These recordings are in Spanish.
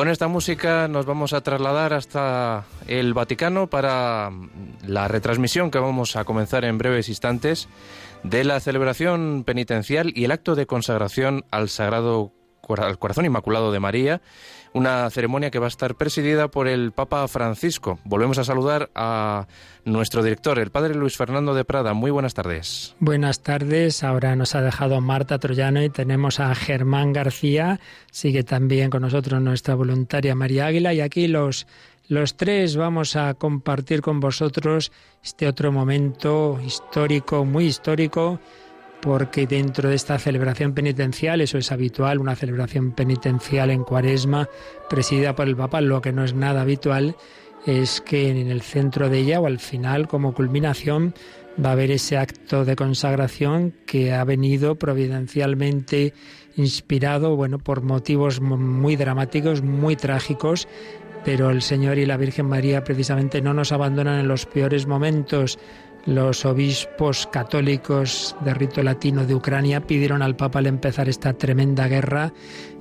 Con esta música nos vamos a trasladar hasta el Vaticano para la retransmisión que vamos a comenzar en breves instantes de la celebración penitencial y el acto de consagración al Sagrado al Corazón Inmaculado de María, una ceremonia que va a estar presidida por el Papa Francisco. Volvemos a saludar a nuestro director, el Padre Luis Fernando de Prada. Muy buenas tardes. Buenas tardes. Ahora nos ha dejado Marta Troyano y tenemos a Germán García. Sigue también con nosotros nuestra voluntaria María Águila y aquí los los tres vamos a compartir con vosotros este otro momento histórico, muy histórico, porque dentro de esta celebración penitencial, eso es habitual, una celebración penitencial en cuaresma presidida por el Papa, lo que no es nada habitual es que en el centro de ella o al final, como culminación, va a haber ese acto de consagración que ha venido providencialmente inspirado, bueno, por motivos muy dramáticos, muy trágicos, pero el Señor y la Virgen María precisamente no nos abandonan en los peores momentos los obispos católicos de rito latino de Ucrania pidieron al Papa al empezar esta tremenda guerra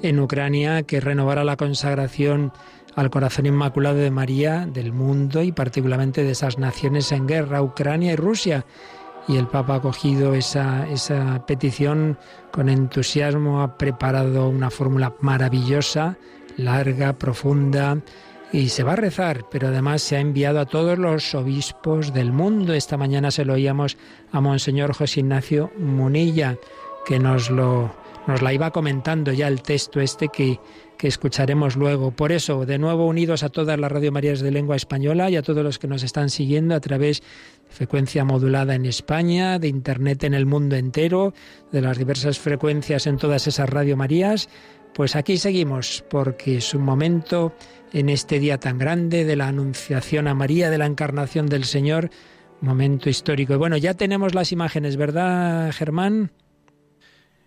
en Ucrania que renovara la consagración al corazón inmaculado de María del mundo y particularmente de esas naciones en guerra, Ucrania y Rusia. Y el Papa ha acogido esa, esa petición con entusiasmo, ha preparado una fórmula maravillosa, larga, profunda, y se va a rezar, pero además se ha enviado a todos los obispos del mundo. Esta mañana se lo oíamos a Monseñor José Ignacio Munilla, que nos lo nos la iba comentando ya el texto este que, que escucharemos luego. Por eso, de nuevo unidos a todas las Radio Marías de lengua española y a todos los que nos están siguiendo a través de frecuencia modulada en España, de Internet en el mundo entero, de las diversas frecuencias en todas esas Radio Marías, pues aquí seguimos porque es un momento en este día tan grande de la Anunciación a María, de la Encarnación del Señor, momento histórico. Y bueno, ya tenemos las imágenes, ¿verdad, Germán?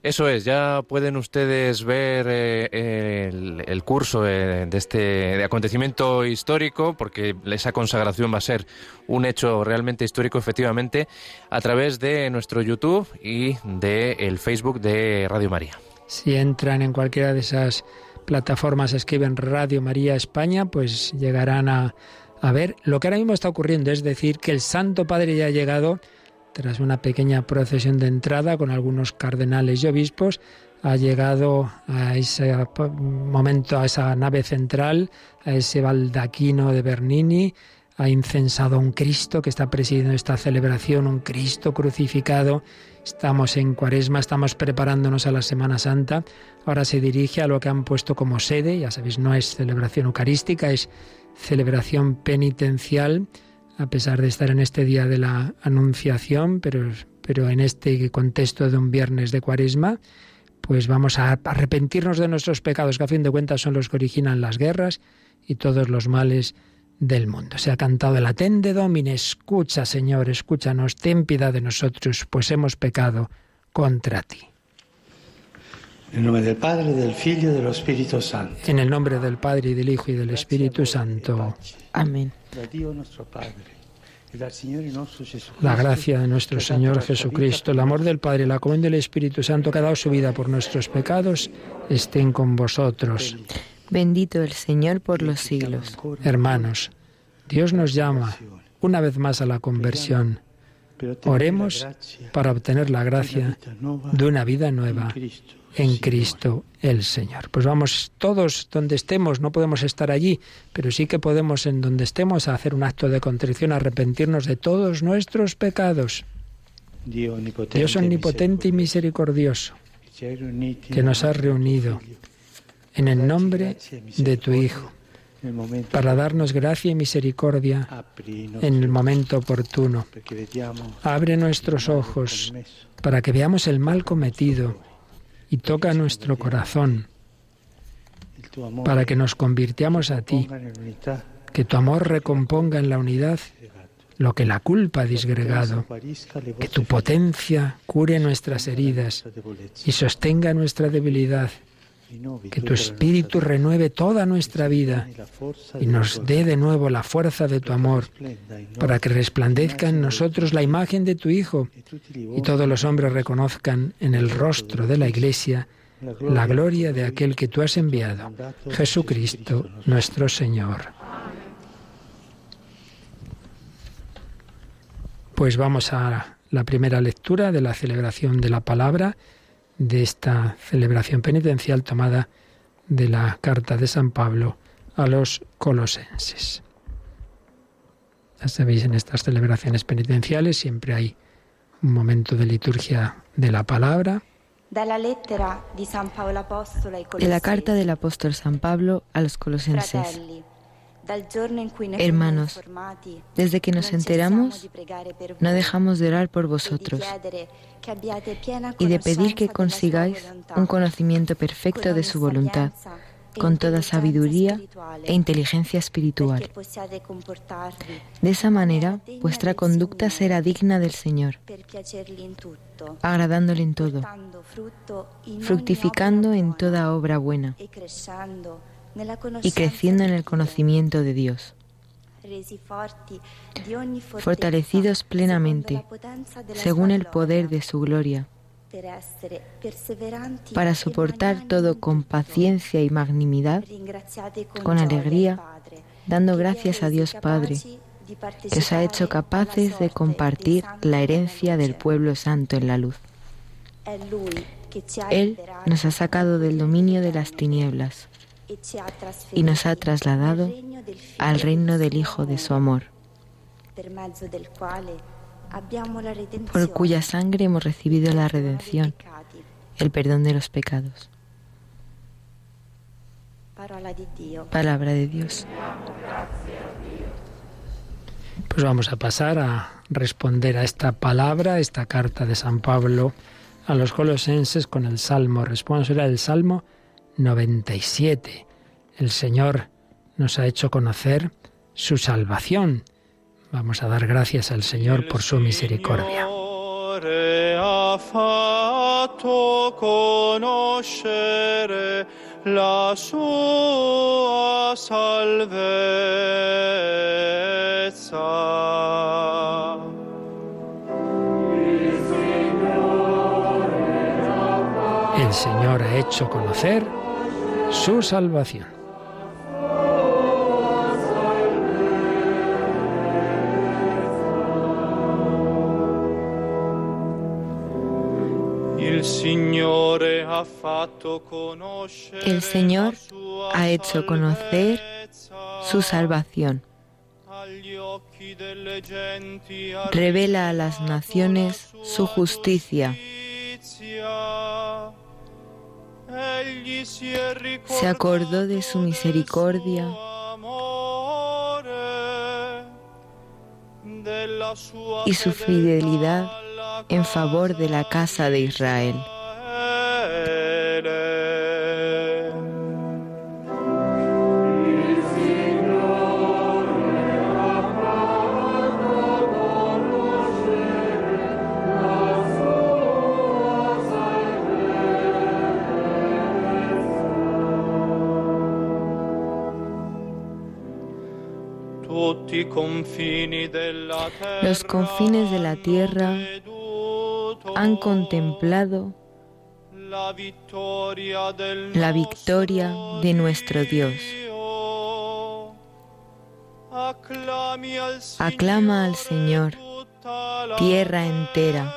Eso es, ya pueden ustedes ver eh, el, curso eh, de este acontecimiento histórico, porque esa consagración va a ser un hecho realmente histórico, efectivamente, a través de nuestro YouTube y de el Facebook de Radio María. Si entran en cualquiera de esas plataformas escriben Radio María España, pues llegarán a, a ver lo que ahora mismo está ocurriendo, es decir, que el Santo Padre ya ha llegado tras una pequeña procesión de entrada con algunos cardenales y obispos, ha llegado a ese momento, a esa nave central, a ese baldaquino de Bernini, ha incensado a un Cristo que está presidiendo esta celebración, un Cristo crucificado. Estamos en Cuaresma, estamos preparándonos a la Semana Santa. Ahora se dirige a lo que han puesto como sede, ya sabéis, no es celebración eucarística, es celebración penitencial, a pesar de estar en este día de la Anunciación, pero, pero en este contexto de un viernes de Cuaresma, pues vamos a arrepentirnos de nuestros pecados, que a fin de cuentas son los que originan las guerras y todos los males del mundo. Se ha cantado el Atende Domine, escucha Señor, escúchanos, ten piedad de nosotros, pues hemos pecado contra ti. En el nombre del Padre, del Figlio y del Espíritu Santo. En el nombre del Padre y del Hijo y del Espíritu Santo. Amén. La gracia de nuestro Señor Jesucristo, el amor del Padre y la comunión del Espíritu Santo que ha dado su vida por nuestros pecados, estén con vosotros. Bendito el Señor por los siglos. Hermanos, Dios nos llama una vez más a la conversión. Oremos para obtener la gracia de una vida nueva en Cristo el Señor. Pues vamos todos donde estemos, no podemos estar allí, pero sí que podemos en donde estemos hacer un acto de contrición, arrepentirnos de todos nuestros pecados. Dios omnipotente y misericordioso, que nos ha reunido en el nombre de tu Hijo, para darnos gracia y misericordia en el momento oportuno. Abre nuestros ojos para que veamos el mal cometido y toca nuestro corazón para que nos convirtiamos a ti, que tu amor recomponga en la unidad lo que la culpa ha disgregado, que tu potencia cure nuestras heridas y sostenga nuestra debilidad que tu Espíritu renueve toda nuestra vida y nos dé de nuevo la fuerza de tu amor para que resplandezca en nosotros la imagen de tu Hijo. Y todos los hombres reconozcan en el rostro de la Iglesia la gloria de aquel que tú has enviado, Jesucristo nuestro Señor. Pues vamos a la primera lectura de la celebración de la palabra, de esta celebración penitencial tomada de la carta de San Pablo a los colosenses. Ya sabéis, en estas celebraciones penitenciales siempre hay un momento de liturgia de la palabra. De la carta del apóstol San Pablo a los colosenses. Hermanos, desde que nos enteramos, no dejamos de orar por vosotros y de pedir que consigáis un conocimiento perfecto de su voluntad con toda sabiduría e inteligencia espiritual. De esa manera, vuestra conducta será digna del Señor, agradándole en todo, fructificando en toda obra buena y creciendo en el conocimiento de Dios fortalecidos plenamente según el poder de su gloria para soportar todo con paciencia y magnanimidad, con alegría, dando gracias a Dios Padre, que os ha hecho capaces de compartir la herencia del pueblo santo en la luz. Él nos ha sacado del dominio de las tinieblas y nos ha trasladado al reino del Hijo de su amor por cuya sangre hemos recibido la redención, el perdón de los pecados. Palabra de Dios. Pues vamos a pasar a responder a esta palabra, esta carta de San Pablo a los colosenses con el Salmo responsorial, el Salmo 97. El Señor nos ha hecho conocer su salvación Vamos a dar gracias al Señor por su misericordia. la sua salvezza. El Señor ha hecho conocer su salvación. El Señor ha hecho conocer su salvación. Revela a las naciones su justicia. Se acordó de su misericordia y su fidelidad en favor de la casa de Israel. Los confines de la tierra han contemplado la victoria de nuestro Dios. Aclama al Señor, tierra entera.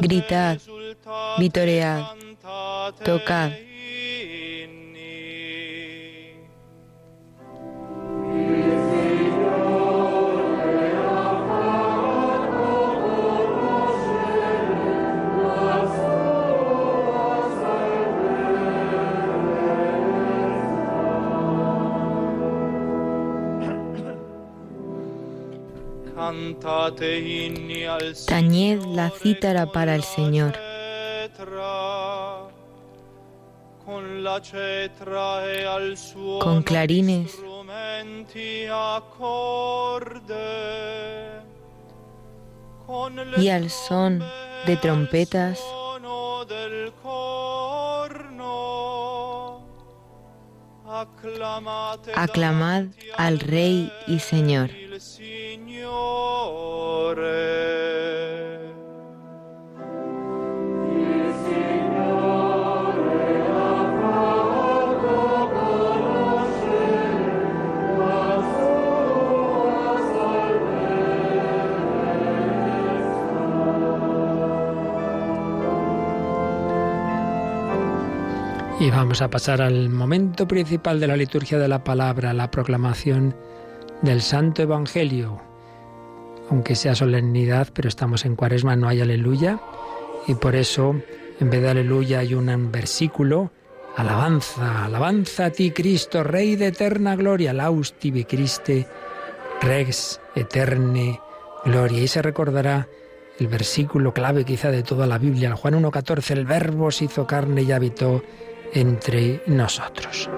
Gritad, vitoread, tocad. Tañed la cítara para el Señor. Con clarines. y al son de trompetas. Aclamad al Rey y Señor. Y vamos a pasar al momento principal de la liturgia de la palabra, la proclamación del Santo Evangelio. Aunque sea solemnidad, pero estamos en cuaresma, no hay aleluya. Y por eso, en vez de aleluya, hay un versículo, alabanza, alabanza a ti, Cristo, Rey de eterna gloria, laus tibi Christe, rex eterne gloria. Y se recordará el versículo clave quizá de toda la Biblia, el Juan 1.14, el verbo se hizo carne y habitó entre nosotros.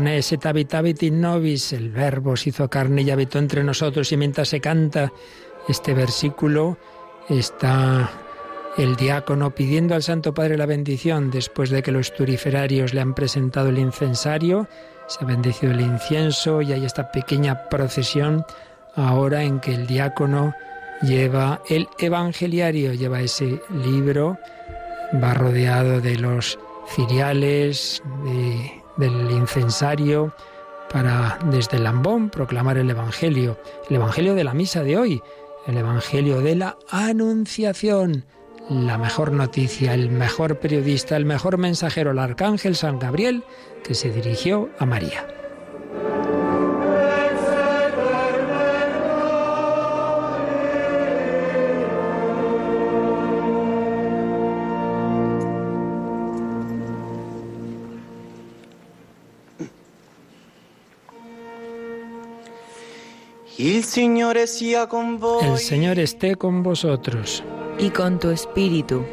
Caro factum et habitavit in nobis. El verbo se hizo carne y habitó entre nosotros. Y mientras se canta este versículo, está el diácono pidiendo al Santo Padre la bendición después de que los turiferarios le han presentado el incensario. Se ha bendecido el incienso y hay esta pequeña procesión ahora en que el diácono lleva el evangeliario, lleva ese libro, va rodeado de los ciriales, del incensario, para desde el lambón proclamar el Evangelio, el Evangelio de la misa de hoy, el Evangelio de la Anunciación, la mejor noticia, el mejor periodista, el mejor mensajero, el arcángel San Gabriel, que se dirigió a María. El Señor esté con vosotros. y con tu espíritu.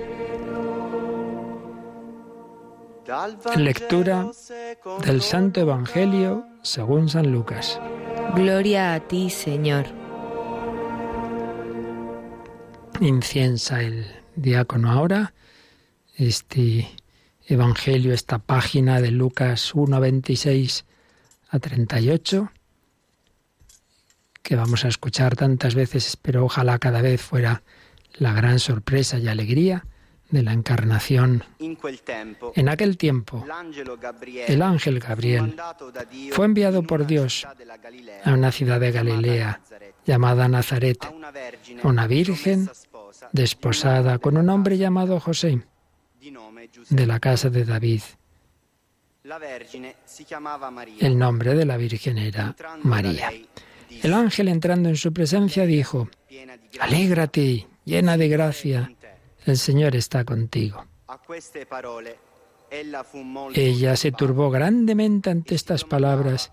Lectura del Santo Evangelio según San Lucas. Gloria a ti, Señor. Inciensa el diácono ahora este Evangelio, esta página de Lucas 1, 26 a 38, que vamos a escuchar tantas veces, pero ojalá cada vez fuera la gran sorpresa y alegría de la encarnación. En aquel tiempo, el ángel Gabriel fue enviado por Dios a una ciudad de Galilea llamada Nazaret, a una virgen desposada con un hombre llamado José, de la casa de David. El nombre de la Virgen era María. El ángel entrando en su presencia dijo, Alégrate, llena de gracia, el Señor está contigo. Ella se turbó grandemente ante estas palabras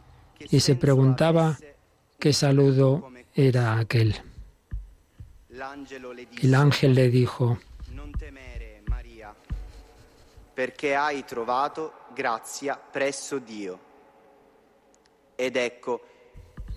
y se preguntaba qué saludo era aquel. El ángel le dijo, perché hai trovato grazia presso Dio. Ed ecco,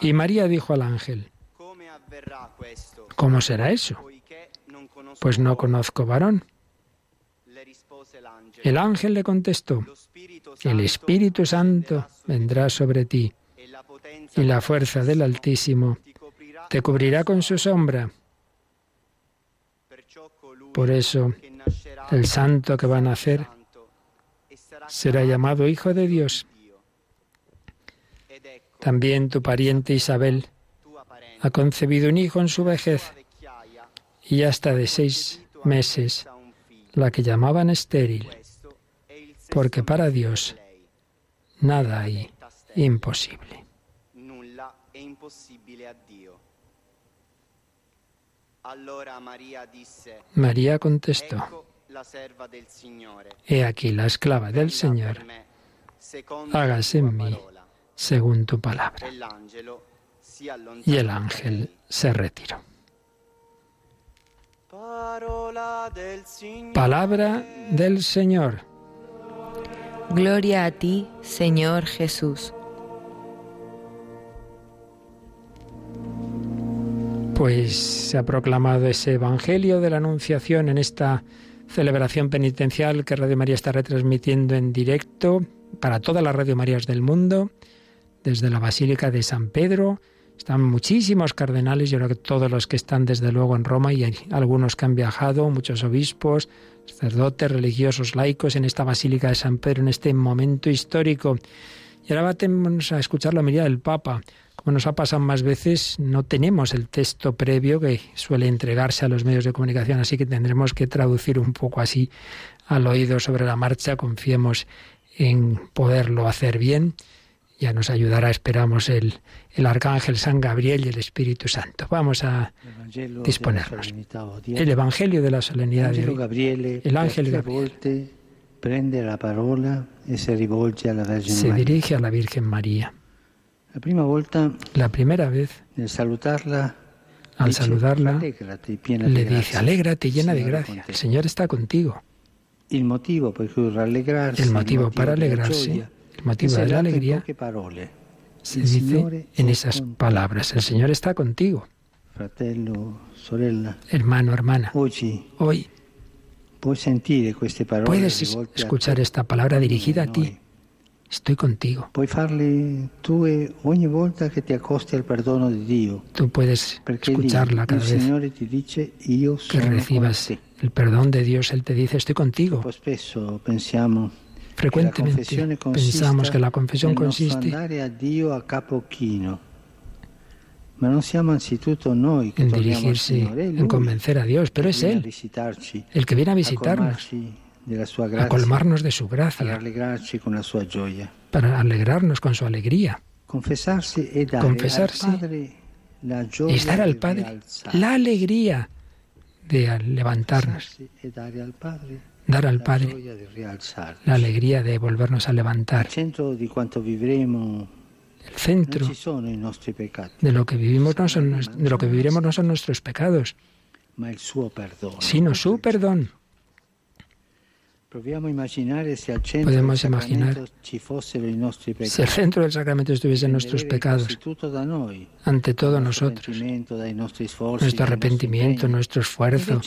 Y María dijo al ángel? ¿cómo será eso? Pues no uomo". conozco varón. El ángel le contestó, el Espíritu Santo vendrá sobre ti, y la fuerza del Altísimo te cubrirá con su sombra. Por eso, el santo que va a nacer e será llamado Hijo de Dios. También tu pariente Isabel ha concebido un hijo en su vejez, y ya está de seis meses, la que llamaban estéril, porque para Dios nada hay imposible. María contestó. He aquí la esclava del Señor, hágase en mí. Según tu palabra. Y el ángel se retiró. Palabra del Señor. Gloria a ti, Señor Jesús. Pues se ha proclamado ese Evangelio de la Anunciación en esta celebración penitencial que Radio María está retransmitiendo en directo para todas las Radio Marías del mundo, desde la Basílica de San Pedro. Están muchísimos cardenales, yo creo que todos los que están desde luego en Roma y hay algunos que han viajado, muchos obispos, sacerdotes, religiosos, laicos en esta Basílica de San Pedro en este momento histórico. Y ahora vamos a escuchar la mirada del Papa. Como nos ha pasado más veces, no tenemos el texto previo que suele entregarse a los medios de comunicación, así que tendremos que traducir un poco así al oído sobre la marcha. Confiemos en poderlo hacer bien. Ya nos ayudará, esperamos, el, el Arcángel San Gabriel y el Espíritu Santo. Vamos a disponernos. odierna. el Evangelio de la solemnidad de hoy. Gabriele El ángel prende la parola e si rivolge alla Vergine Se Maria. dirige a la Virgen María. La prima volta La primera vez, nel salutarla al dice, saludarla, "Rallegrati, piena le di dice, alégrate llena de gracia, con te". el Señor está contigo. Motivo El motivo para alegrarse, el motivo de la alegría, se dice en esas palabras, el Señor está contigo, hermano, hermana. Hoy puedes escuchar esta palabra dirigida a ti. Estoy contigo. Tú puedes escucharla cada vez que recibas el perdón de Dios. Él te dice, estoy contigo. Frecuentemente pensamos que la confesión consiste en dirigirse, en convencer a Dios, pero es Él el que viene a visitarnos, a colmarnos de su gracia, para alegrarnos con su alegría. Confessarsi e Es dar al Padre la alegría de levantarnos, Dar al Padre la alegría de volvernos a levantar. El centro de lo que vivimos no son nues- de lo que viviremos no son nuestros pecados, sino su perdón. Proviamo a immaginare se al centro Podemos imaginar Si el centro del sacramento estuviesen nuestros dipenderebbe pecados, ante todo nosotros, nuestro arrepentimiento, nuestro esfuerzo.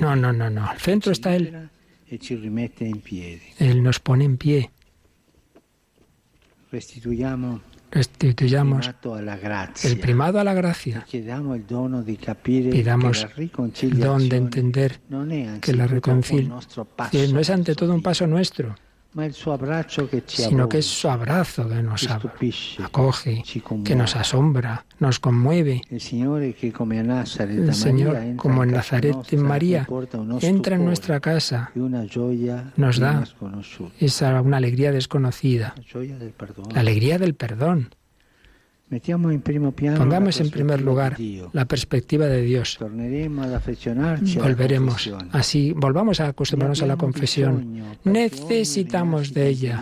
No. No, no, no. Al centro está Él. E. Él nos pone en pie. Restituiamo Restituyamos el primado a la gracia. Pidamos el don de entender que la anzitutto un reconcil nostro passo que no es ante todo un paso nuestro, sino que es su abrazo que nos acoge, que nos asombra, nos conmueve. El Señor, como en Nazaret en e María, entra en nuestra casa, e gioia nos da esa una alegría desconocida, la alegría del perdón. Mettiamo in primo piano Pongamos en primer lugar la perspectiva de Dios. Volveremos así, volvamos a acostumbrarnos a la confesión. Necesitamos de ella,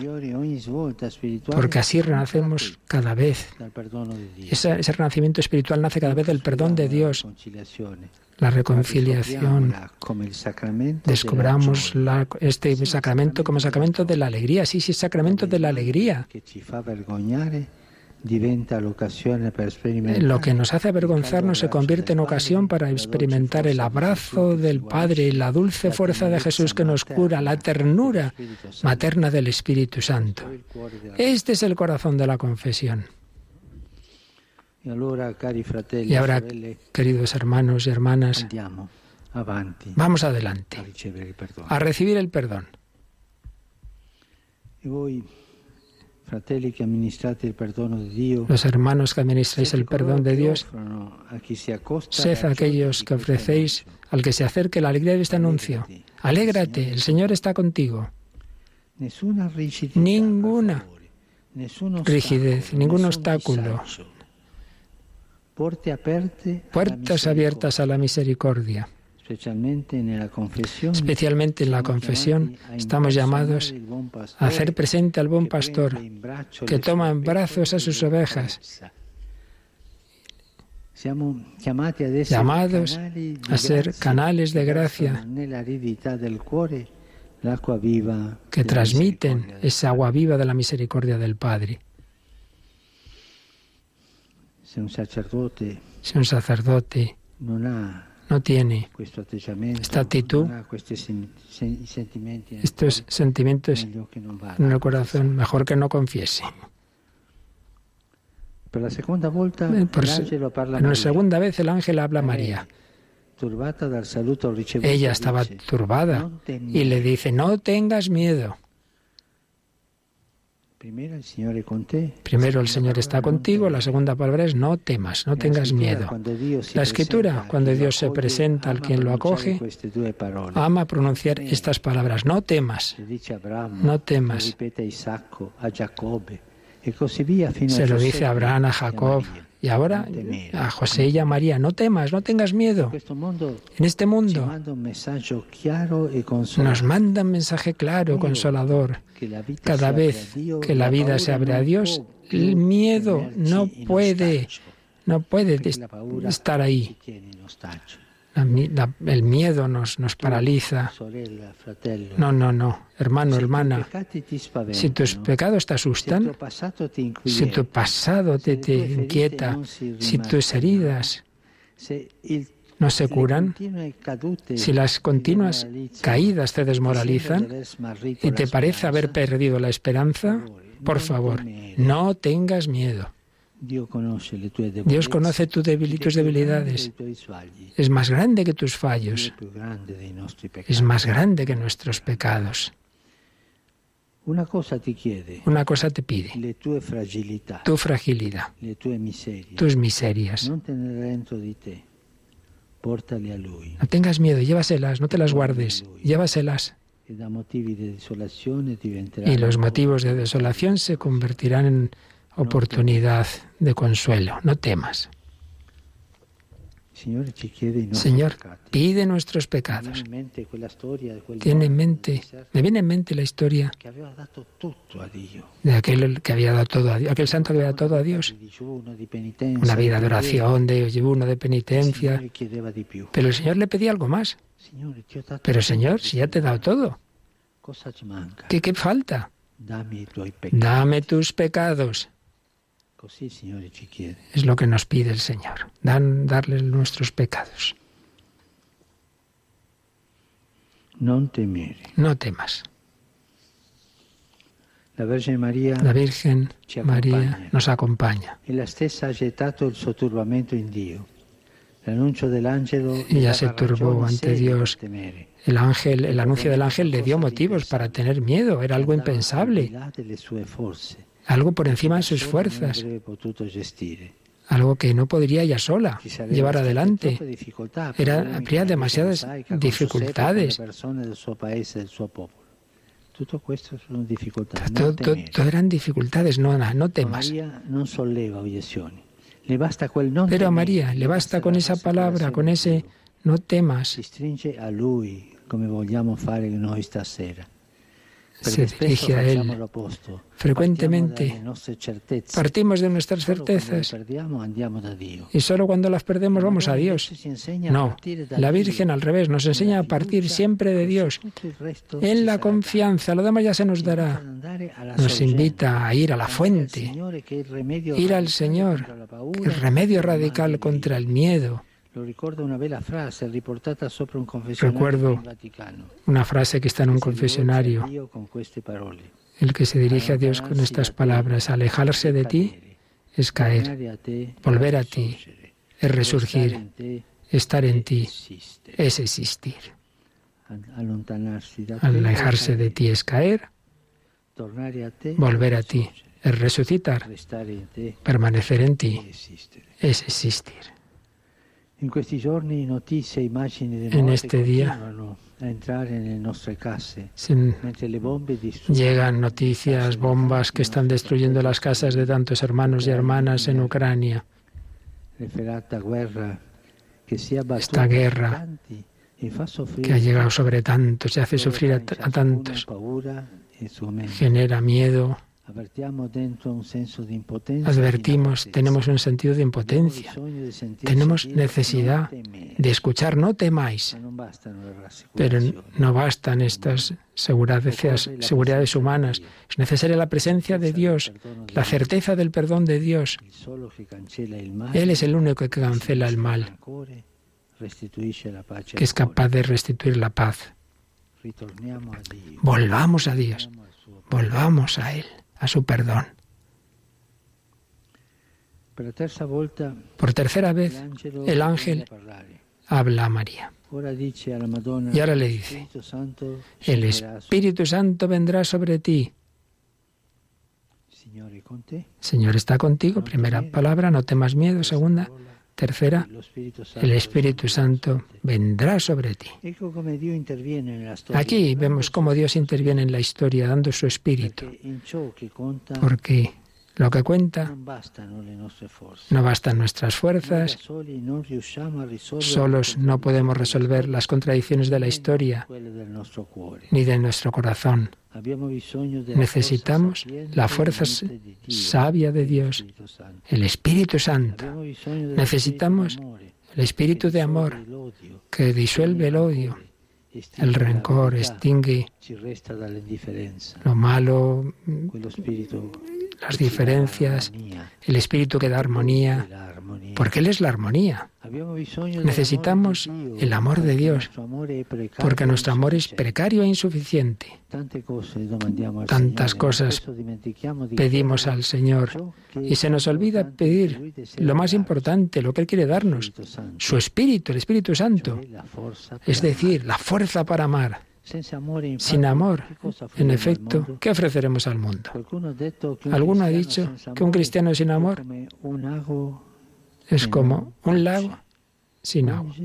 porque así renacemos cada vez. Ese, ese renacimiento espiritual nace cada vez del perdón de Dios, la reconciliación. Descubramos la- este sacramento como sacramento de la alegría. Sí, sí, sacramento de la alegría. Lo que nos hace avergonzarnos se convierte en ocasión para experimentar el abrazo del Padre, la dulce fuerza de Jesús que nos cura, la ternura materna del Espíritu Santo. Este es el corazón de la confesión. E Y ahora, e queridos hermanos y hermanas, vamos adelante a recibir el perdón. Los hermanos que administráis el perdón de Dios, sed aquellos que ofrecéis al que se acerque la alegría de este anuncio. Alégrate, el Señor está contigo. Ninguna rigidez, ningún obstáculo. Puertas abiertas a la misericordia. Especialmente en la confesión estamos llamados a hacer presente al buen pastor que toma en brazos a sus ovejas. Llamados a ser canales de gracia que transmiten esa agua viva de la misericordia del Padre. Si un sacerdote ha no tiene Esta actitud, estos sentimientos en el corazón, mejor que no confiese. La Eh, por se- l'angelo parla a Pero Maria. segunda vez el ángel habla a Lei, María. Ella estaba turbada y le dice, no tengas miedo. Primero el Señor está contigo, la segunda palabra es no temas, no tengas miedo. La escritura, cuando Dios se presenta al quien lo acoge, ama pronunciar estas palabras, no temas. No temas. Se lo dice a Abraham, a Jacob. Y ahora a José y a María, no temas, no tengas miedo. Mondo En este mundo nos manda un mensaje claro, consolador. Cada vez que la vida se abre a Dios, el miedo no puede, no puede estar ahí. La la- el miedo nos, nos paraliza. No, no, no. Hermano, hermana, si tus pecados te asustan, si tu pasado te, te inquieta, si tus heridas no se curan, si las ti continuas caídas te desmoralizan y te parece haber perdido la esperanza, por favor, no tengas miedo. Dios conoce tu debil- tus debilidades. Es más grande que tus fallos, es más grande que nuestros pecados. Una cosa te pide, tu fragilidad, tus miserias. No tengas miedo, llévaselas, no te las guardes, llévaselas. Y los motivos de desolación se convertirán en oportunidad de consuelo. No temas. Señor, pide nuestros pecados. Tiene en mente, me viene en mente la historia de aquel que había dado todo a Dios, aquel santo que había dado todo a Dios. Una vida de oración, de ayuno, de penitencia. Pero el Señor le pedía algo más. Pero Señor, si ya te he dado todo? ¿qué, qué falta? Dame tus pecados. Così il Signore ci chiede. Es lo que nos pide el Señor. Dan, darle nuestros pecados. No temas. La La Virgen María acompaña. nos acompaña. Ella se turbó ante Dios. El ángel, el anuncio del ángel le dio motivos para tener miedo. Era algo impensable, algo por encima de sus fuerzas, algo que no podría ella sola llevar adelante. Era- habría demasiadas dificultades. Todo, todo- todo eran dificultades, no, no Ma temas. Pero a María le basta con esa palabra, con ese no temas. Si stringe a Lui come vogliamo fare noi stasera. Se dirige a Él. Frecuentemente. Partimos de nuestras certezas y solo cuando las perdemos vamos a Dios. No, la. Virgen al revés nos enseña a partir siempre de Dios. En la confianza, lo demás ya se nos dará. Nos invita a ir a la fuente, ir al Señor, el remedio radical contra el miedo. Recuerdo. Una frase que está en un confesionario, el que se dirige a Dios con estas palabras, alejarse de ti es caer, volver a ti, es resurgir, estar en ti, es existir. Alejarse de ti es caer, volver a ti, es resucitar, permanecer en ti, es existir. In questi giorni notizie e immagini di En este día- Llegan le noticias, bombas que están destruyendo las casas de tantos hermanos y hermanas en Ucrania. Esta guerra que ha llegado sobre tantos y hace sufrir a, a tantos, genera miedo. Advertimos, tenemos un sentido de impotencia. Tenemos necesidad de escuchar, no temáis. le Pero no bastan estas seguridades, seguridades humanas. Es necesaria la presencia de Dios, la certeza del perdón de Dios. Él es el único que cancela el mal, que es capaz de restituir la paz. Volvamos a Dios, volvamos a Él, a su perdón. Por tercera vez, el ángel habla a María. Y ahora le "Il dice, el Espíritu Santo vendrá sobre ti. Señor está contigo. Primera palabra, no temas miedo. Segunda, tercera, el Espíritu Santo vendrá sobre ti. Aquí vemos cómo Dios interviene en la historia dando su espíritu, porque lo que cuenta no bastan nuestras fuerzas, solos no podemos resolver las contradicciones de la historia ni de nuestro corazón. Necesitamos la fuerza sabia de Dios, el Espíritu Santo, Necesitamos el espíritu de amor que disuelve el odio, el rencor, extingue lo malo, las diferencias, el espíritu que da armonía, porque Él es la armonía. Necesitamos el amor de Dios, porque nuestro amor es precario e insuficiente. Tantas cosas Pedimos al Señor y se nos olvida pedir lo más importante, lo que Él quiere darnos, su Espíritu, el Espíritu Santo, es decir, la fuerza para amar. Sin amor, cosa en efecto? ¿qué ofreceremos al mundo? Alguno ha dicho que un cristiano sin amor es como un lago sin agua.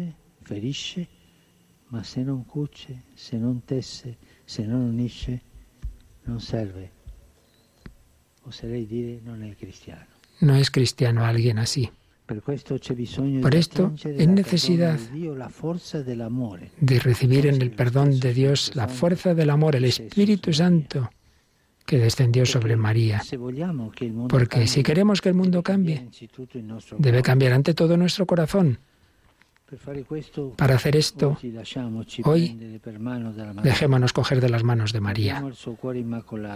No es cristiano alguien así. Por esto, es necesidad de recibir en el perdón de Dios la fuerza del amor, el Espíritu Santo que descendió sobre María. Porque si queremos que el mundo cambie, debe cambiar ante todo nuestro corazón. Para hacer esto, hoy dejémonos coger de las manos de María.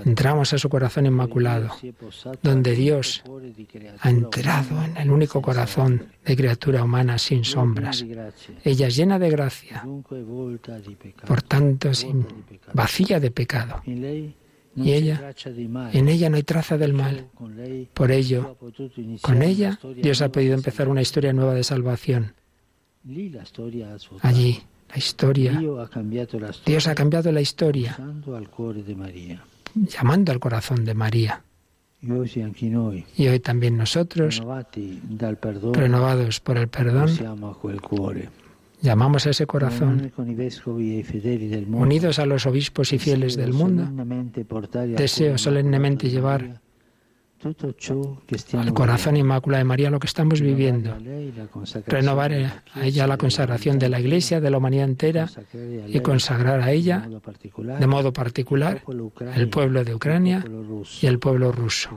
Entramos a su corazón inmaculado, donde Dios ha entrado en el único corazón de criatura humana sin sombras. Ella es llena de gracia, por tanto, sin, vacía de pecado. Y ella-. En ella no hay traza del mal. Por ello, con ella, Dios ha podido di empezar una historia nueva de salvación. Allí, la historia. Dios ha cambiado la historia, llamando al corazón de María. Y hoy también nosotros, renovados por el perdón, llamamos a ese corazón, unidos a los obispos y fieles del mundo, deseo solemnemente llevar al corazón inmaculado de María lo que estamos viviendo, renovar della a ella la consagración de la Iglesia, de la humanidad entera, y consagrar a ella, de modo particular, el pueblo de Ucrania y el pueblo ruso,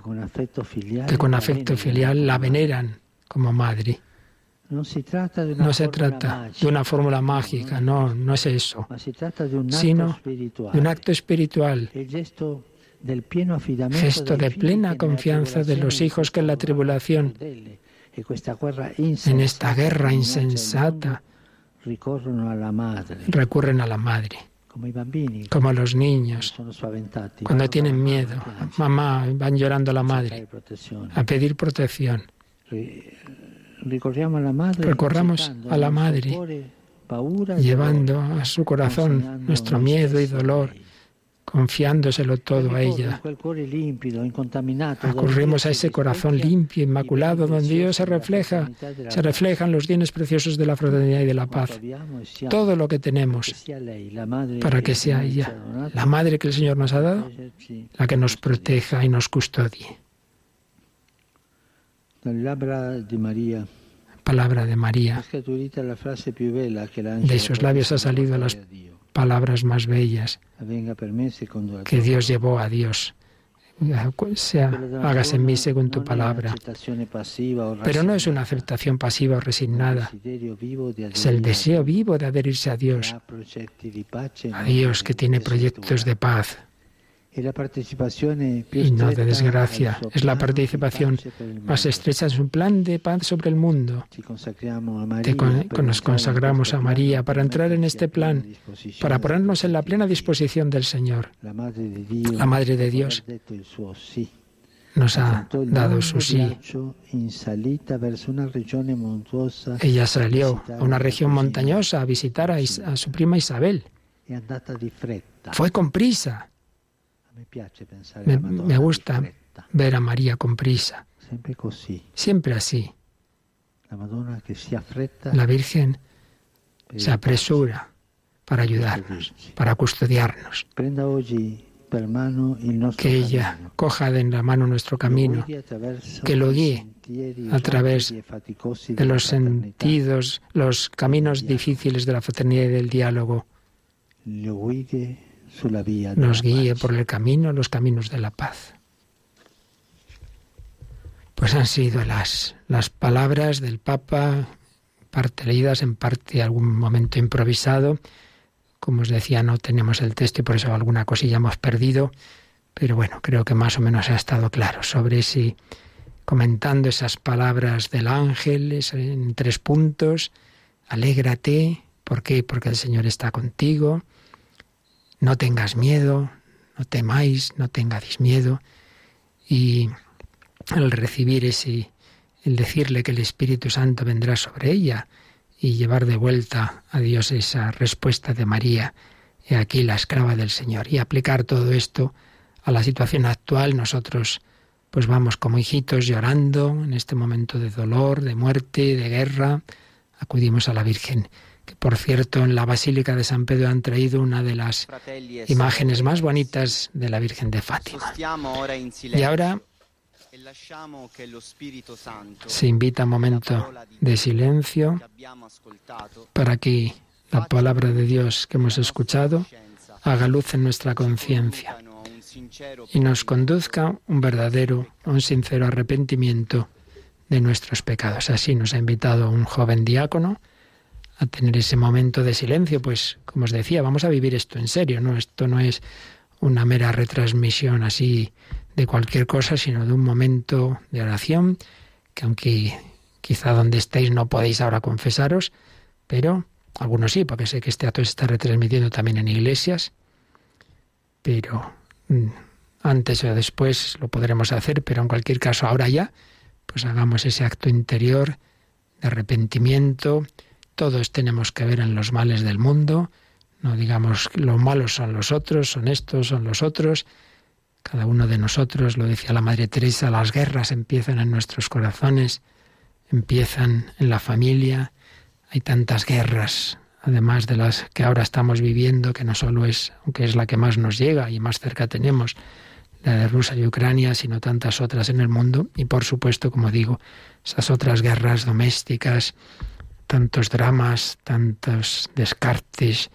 que con afecto filial la veneran como madre. No se trata de una fórmula mágica, no, no es eso, sino de un acto espiritual, gesto de plena confianza de los hijos que en la tribulación, en esta guerra insensata, recurren a la madre, como los niños, cuando tienen miedo. Mamá, van llorando a la madre, a pedir protección. Recorramos a la madre, llevando a su corazón nuestro miedo y dolor. Confiándoselo todo a ella. Acurrimos a ese corazón limpio, inmaculado, donde Dios se refleja, se reflejan los bienes preciosos de la fraternidad y de la paz. Todo lo que tenemos para que sea ella, la madre que el Señor nos ha dado, la que nos proteja y nos custodie. Palabra de María. De sus labios ha salido las palabras más bellas que Dios llevó a Dios. Sea, hágase en mí según tu palabra. Pero no es una aceptación pasiva o resignada. Es el deseo vivo de adherirse a Dios. A Dios que tiene proyectos de paz y no de desgracia. Es la participación más estrecha en su plan de paz sobre el mundo. nos consagramos a María para entrar en este plan, para ponernos en la plena disposición del Señor. La Madre de Dios nos ha dado su sí. Ella salió a una región montañosa a visitar a, a su prima Isabel. Fue con prisa. Me, gusta ver a María con prisa. Siempre así. La Virgen se apresura para ayudarnos, para custodiarnos. Que ella coja de la mano nuestro camino, que lo guíe a través de los sentidos, los caminos difíciles de la fraternidad y del diálogo nos guíe por el camino, los caminos de la paz. Pues han sido las, las palabras del Papa, parte leídas, en parte algún momento improvisado. Como os decía, no tenemos el texto y por eso alguna cosilla hemos perdido, pero bueno, creo que más o menos ha estado claro sobre si comentando esas palabras del ángel en tres puntos, alégrate, ¿por qué? Porque el Señor está contigo, no tengas miedo, no temáis, no tengáis miedo. Y al recibir ese, el decirle que el Espíritu Santo vendrá sobre ella y llevar de vuelta a Dios esa respuesta de María, y aquí la esclava del Señor, y aplicar todo esto a la situación actual, nosotros pues vamos como hijitos llorando en este momento de dolor, de muerte, de guerra, acudimos a la Virgen que por cierto en la Basílica de San Pedro han traído una de las imágenes más bonitas de la Virgen de Fátima. Y ahora se invita a un momento de silencio para que la palabra de Dios que hemos escuchado haga luz en nuestra conciencia y nos conduzca un verdadero, un sincero arrepentimiento de nuestros pecados. Así nos ha invitado un joven diácono a tener ese momento de silencio, pues como os decía, vamos a vivir esto en serio, ¿no? Esto no es una mera retransmisión así de cualquier cosa, sino de un momento de oración, que aunque quizá donde estéis no podéis ahora confesaros, pero algunos sí, porque sé que este acto se está retransmitiendo también en iglesias, pero mm, antes o después lo podremos hacer, pero en cualquier caso ahora ya, pues hagamos ese acto interior de arrepentimiento, todos tenemos que ver en los males del mundo. No digamos los malos son los otros, son estos, son los otros. Cada uno de nosotros, lo decía la Madre Teresa, las guerras empiezan en nuestros corazones, empiezan en la familia. Hay tantas guerras, además de las que ahora estamos viviendo, que no solo es, aunque es la que más nos llega y más cerca tenemos, la de Rusia y Ucrania, sino tantas otras en el mundo. Y por supuesto, como digo, esas otras guerras domésticas, tantos dramas, tantos descartes,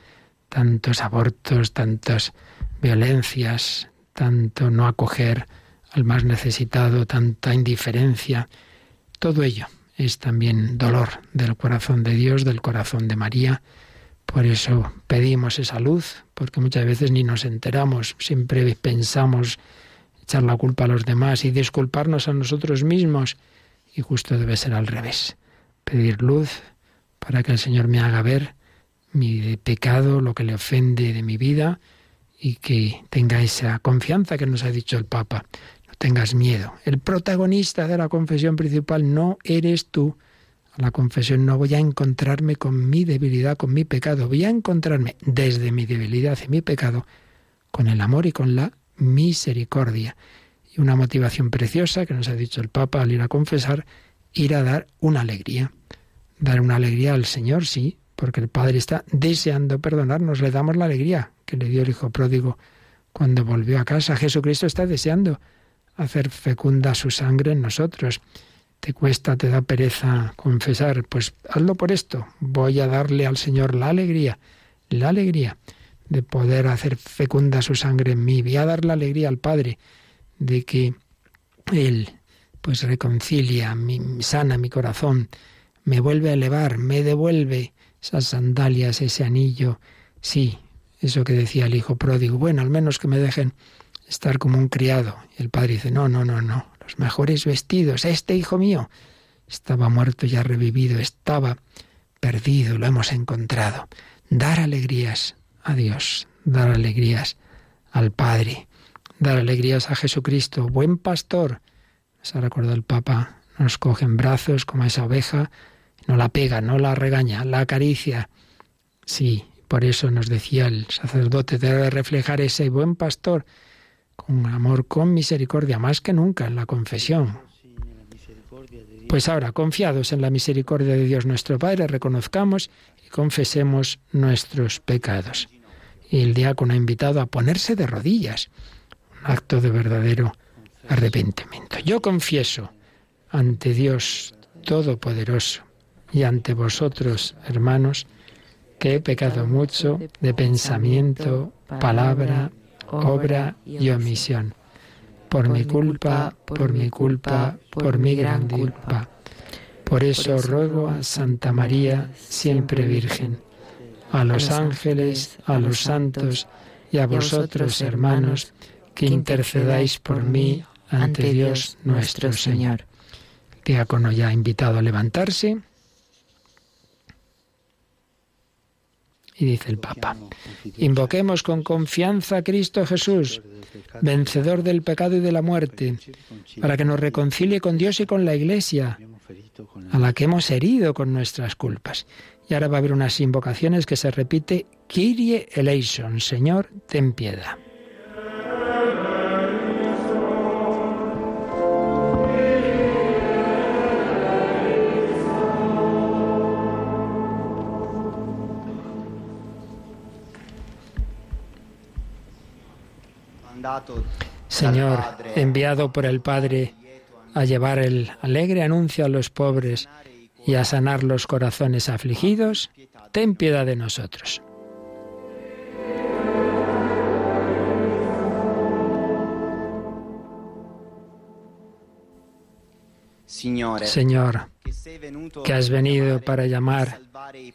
tantos abortos, tantas violencias, tanto no acoger al más necesitado, tanta indiferencia. Todo ello es también dolor del corazón de Dios, del corazón de María. Por eso pedimos esa luz, porque muchas veces ni nos enteramos, siempre pensamos echar la culpa a los demás y disculparnos a nosotros mismos. Y justo debe ser al revés. Pedir luz, para que el Señor me haga ver mi pecado, lo que le ofende de mi vida y que tenga esa confianza que nos ha dicho el Papa. No tengas miedo. El protagonista de la confesión principal no eres tú. A la confesión no voy a encontrarme con mi debilidad, con mi pecado. Voy a encontrarme desde mi debilidad y mi pecado con el amor y con la misericordia. Y una motivación preciosa que nos ha dicho el Papa al ir a confesar, ir a dar una alegría. Dar una alegría al Señor, sí, porque el Padre está deseando perdonarnos, le damos la alegría que le dio el Hijo pródigo cuando volvió a casa. Jesucristo está deseando hacer fecunda su sangre en nosotros. Te cuesta, te da pereza confesar, pues hazlo por esto. Voy a darle al Señor la alegría, la alegría de poder hacer fecunda su sangre en mí. Voy a dar la alegría al Padre de que Él pues reconcilia, sana mi corazón, me vuelve a elevar, me devuelve esas sandalias, ese anillo. Sí, eso que decía el hijo pródigo. Bueno, al menos que me dejen estar como un criado. Y el padre dice, no, no, no, no, los mejores vestidos. Este hijo mío estaba muerto y ha revivido, estaba perdido, lo hemos encontrado. Dar alegrías a Dios, dar alegrías al Padre, dar alegrías a Jesucristo, buen pastor. Se ha recordado el Papa, nos coge en brazos como esa oveja, no la pega, no la regaña, la acaricia. Sí, por eso nos decía el sacerdote, debe reflejar ese buen pastor con amor, con misericordia, más que nunca en la confesión. Pues ahora, confiados en la misericordia de Dios nuestro Padre, reconozcamos y confesemos nuestros pecados. Y el diácono ha invitado a ponerse de rodillas, un acto de verdadero arrepentimiento. Yo confieso ante Dios Todopoderoso y ante vosotros, hermanos, que he pecado mucho de pensamiento, palabra, obra y omisión. Por mi culpa, por mi culpa, por mi gran culpa. Por eso ruego a Santa María, siempre Virgen, a los ángeles, a los santos y a vosotros, hermanos, que intercedáis por mí ante Dios nuestro Señor. Diácono ya ha invitado a levantarse. Y dice el Papa, invoquemos con confianza a Cristo Jesús, vencedor del pecado y de la muerte, para que nos reconcilie con Dios y con la Iglesia, a la que hemos herido con nuestras culpas. Y ahora va a haber unas invocaciones que se repite, Kyrie eleison, Señor, ten piedad. Señor, enviado por el Padre a llevar el alegre anuncio a los pobres y a sanar los corazones afligidos, ten piedad de nosotros. Señor, que has venido para llamar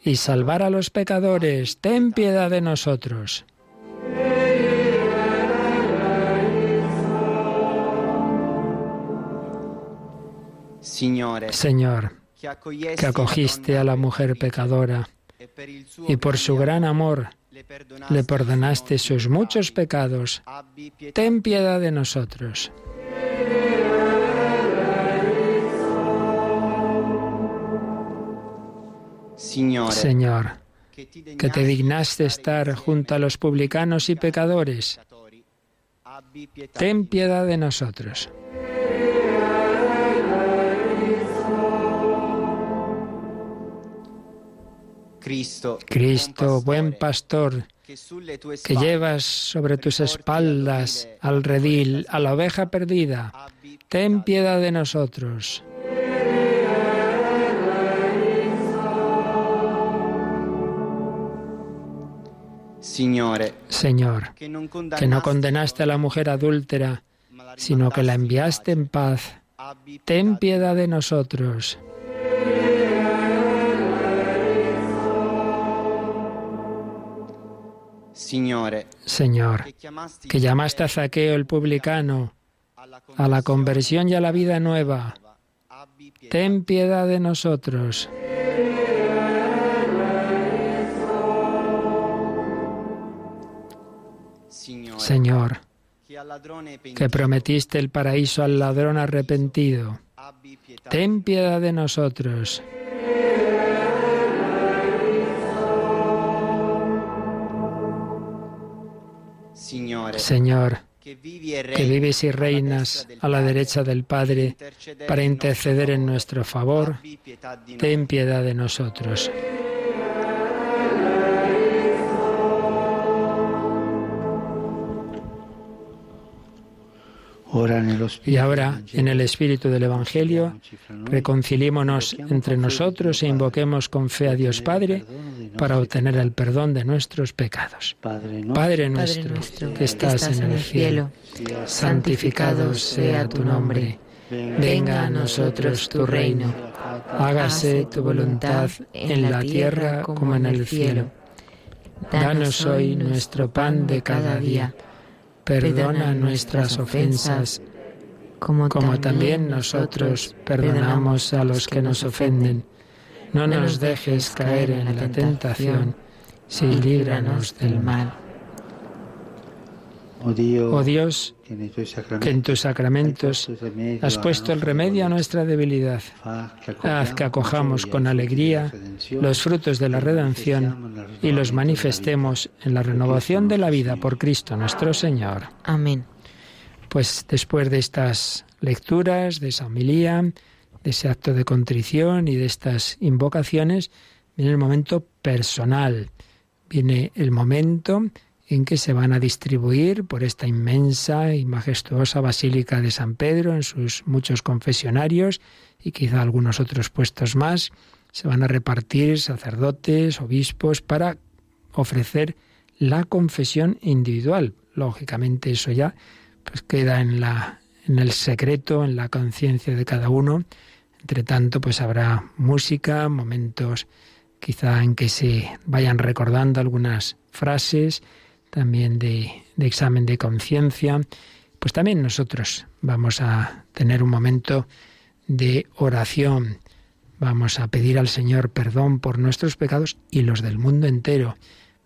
y salvar a los pecadores, ten piedad de nosotros. Señor, que acogiste a la mujer pecadora y por su gran amor le perdonaste sus muchos pecados, ten piedad de nosotros. Señor, que te dignaste estar junto a los publicanos y pecadores, ten piedad de nosotros. Cristo, buen pastor, que llevas sobre tus espaldas al redil, a la oveja perdida, ten piedad de nosotros. Señor, que no condenaste a la mujer adúltera, sino que la enviaste en paz, ten piedad de nosotros. Señor, que llamaste a Zaqueo el publicano a la conversión y a la vida nueva, ten piedad de nosotros. Señor, que prometiste el paraíso al ladrón arrepentido, ten piedad de nosotros. Señor, que vives y reinas a la derecha del Padre para interceder en nuestro favor, ten piedad de nosotros. Y ahora, en el espíritu del Evangelio, reconciliémonos entre nosotros e invoquemos con fe a Dios Padre para obtener el perdón de nuestros pecados. Padre nuestro, que estás en el cielo, santificado sea tu nombre. Venga a nosotros tu reino. Hágase tu voluntad en la tierra como en el cielo. Danos hoy nuestro pan de cada día. Perdona nuestras ofensas, como, también nosotros perdonamos a los que nos ofenden. No nos dejes caer en la tentación, y líbranos del mal. Oh Dio, Oh Dios, que en tus sacramentos has puesto el remedio a nuestra debilidad. Haz que acojamos con alegría los frutos de la redención y los manifestemos en la renovación de la vida por Cristo nuestro Señor. Amén. Pues después de estas lecturas, de esa homilía, de ese acto de contrición y de estas invocaciones, viene el momento personal. Viene el momento en que se van a distribuir por esta inmensa y majestuosa Basílica de San Pedro en sus muchos confesionarios y quizá algunos otros puestos más. Se van a repartir sacerdotes, obispos, para ofrecer la confesión individual. Lógicamente eso ya pues queda en la en el secreto, en la conciencia de cada uno. Entre tanto, pues habrá música, momentos quizá en que se vayan recordando algunas frases, también de, examen de conciencia. Pues también nosotros vamos a tener un momento de oración. Vamos a pedir al Señor perdón por nuestros pecados y los del mundo entero.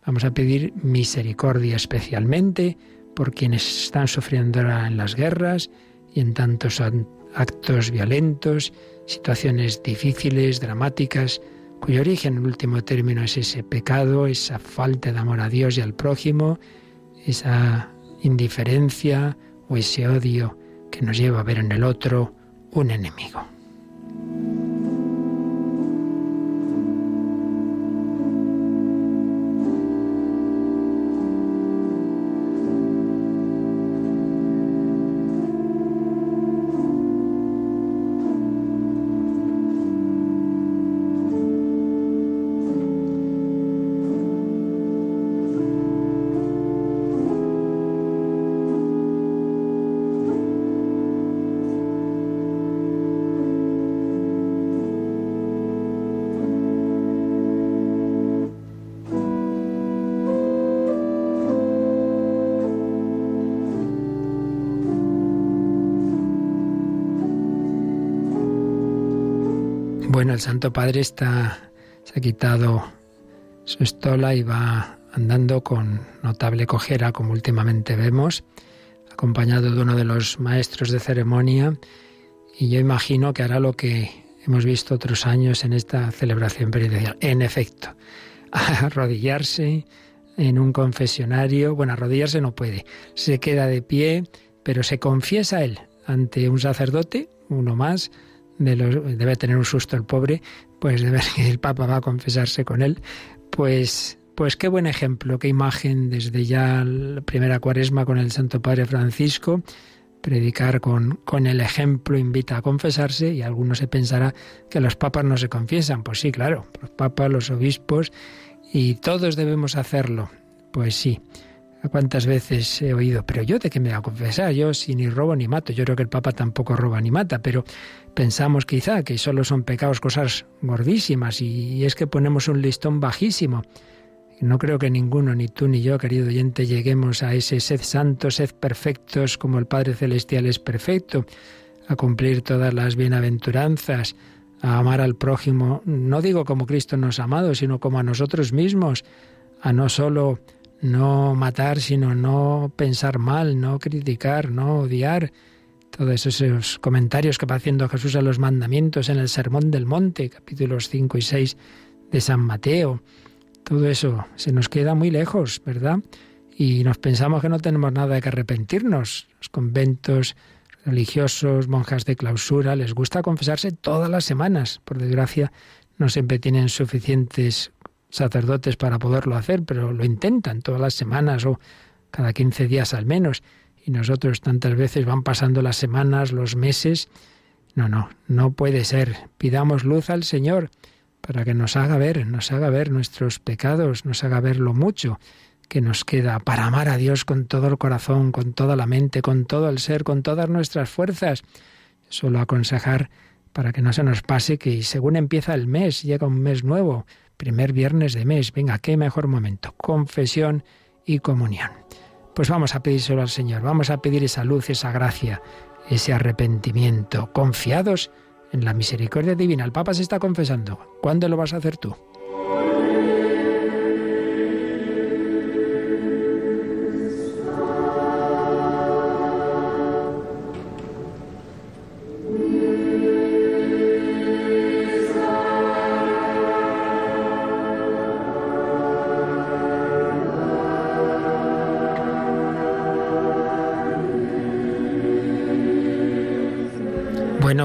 Vamos a pedir misericordia especialmente por quienes están sufriendo ahora en las guerras y en tantos an- actos violentos, situaciones difíciles, dramáticas, cuyo origen en último término es ese pecado, esa falta de amor a Dios y al prójimo, esa indiferencia o ese odio que nos lleva a ver en el otro un enemigo. Santo Padre está, se ha quitado su estola y va andando con notable cojera, como últimamente vemos, acompañado de uno de los maestros de ceremonia, y yo imagino que hará lo que hemos visto otros años en esta celebración penitencial. En efecto, arrodillarse en un confesionario, bueno, arrodillarse no puede, se queda de pie, pero se confiesa él ante un sacerdote, uno más, de los, debe tener un susto el pobre, pues de ver que el Papa va a confesarse con él, pues, pues qué buen ejemplo, qué imagen desde ya la primera cuaresma con el Santo Padre Francisco, predicar con, con el ejemplo invita a confesarse y alguno se pensará que los papas no se confiesan. Pues sí, claro, los papas, los obispos y todos debemos hacerlo. Pues sí. ¿Cuántas veces he oído? Pero yo de qué me voy a confesar, yo si ni robo ni mato. Yo creo que el Papa tampoco roba ni mata, pero pensamos quizá que solo son pecados cosas gordísimas y es que ponemos un listón bajísimo. No creo que ninguno, ni tú ni yo, querido oyente, lleguemos a ese sed santos, sed perfectos, como el Padre Celestial es perfecto, a cumplir todas las bienaventuranzas, a amar al prójimo, no digo como Cristo nos ha amado, sino como a nosotros mismos, a no solo no matar, sino no pensar mal, no criticar, no odiar. Todos esos comentarios que va haciendo Jesús a los mandamientos en el Sermón del Monte, capítulos 5 y 6 de San Mateo. Todo eso se nos queda muy lejos, ¿verdad? y nos pensamos que no tenemos nada de que arrepentirnos. Los conventos religiosos, monjas de clausura, les gusta confesarse todas las semanas. Por desgracia, no siempre tienen suficientes sacerdotes para poderlo hacer, pero lo intentan todas las semanas o cada 15 días al menos. Y nosotros tantas veces van pasando las semanas, los meses. No, no, no puede ser. Pidamos luz al Señor para que nos haga ver, nos haga ver nuestros pecados, nos haga ver lo mucho que nos queda para amar a Dios con todo el corazón, con toda la mente, con todo el ser, con todas nuestras fuerzas. Solo aconsejar para que no se nos pase que según empieza el mes, llega un mes nuevo, primer viernes de mes, venga, qué mejor momento, confesión y comunión. Pues vamos a pedírselo al Señor, vamos a pedir esa luz, esa gracia, ese arrepentimiento, confiados en la misericordia divina. El Papa se está confesando. ¿Cuándo lo vas a hacer tú?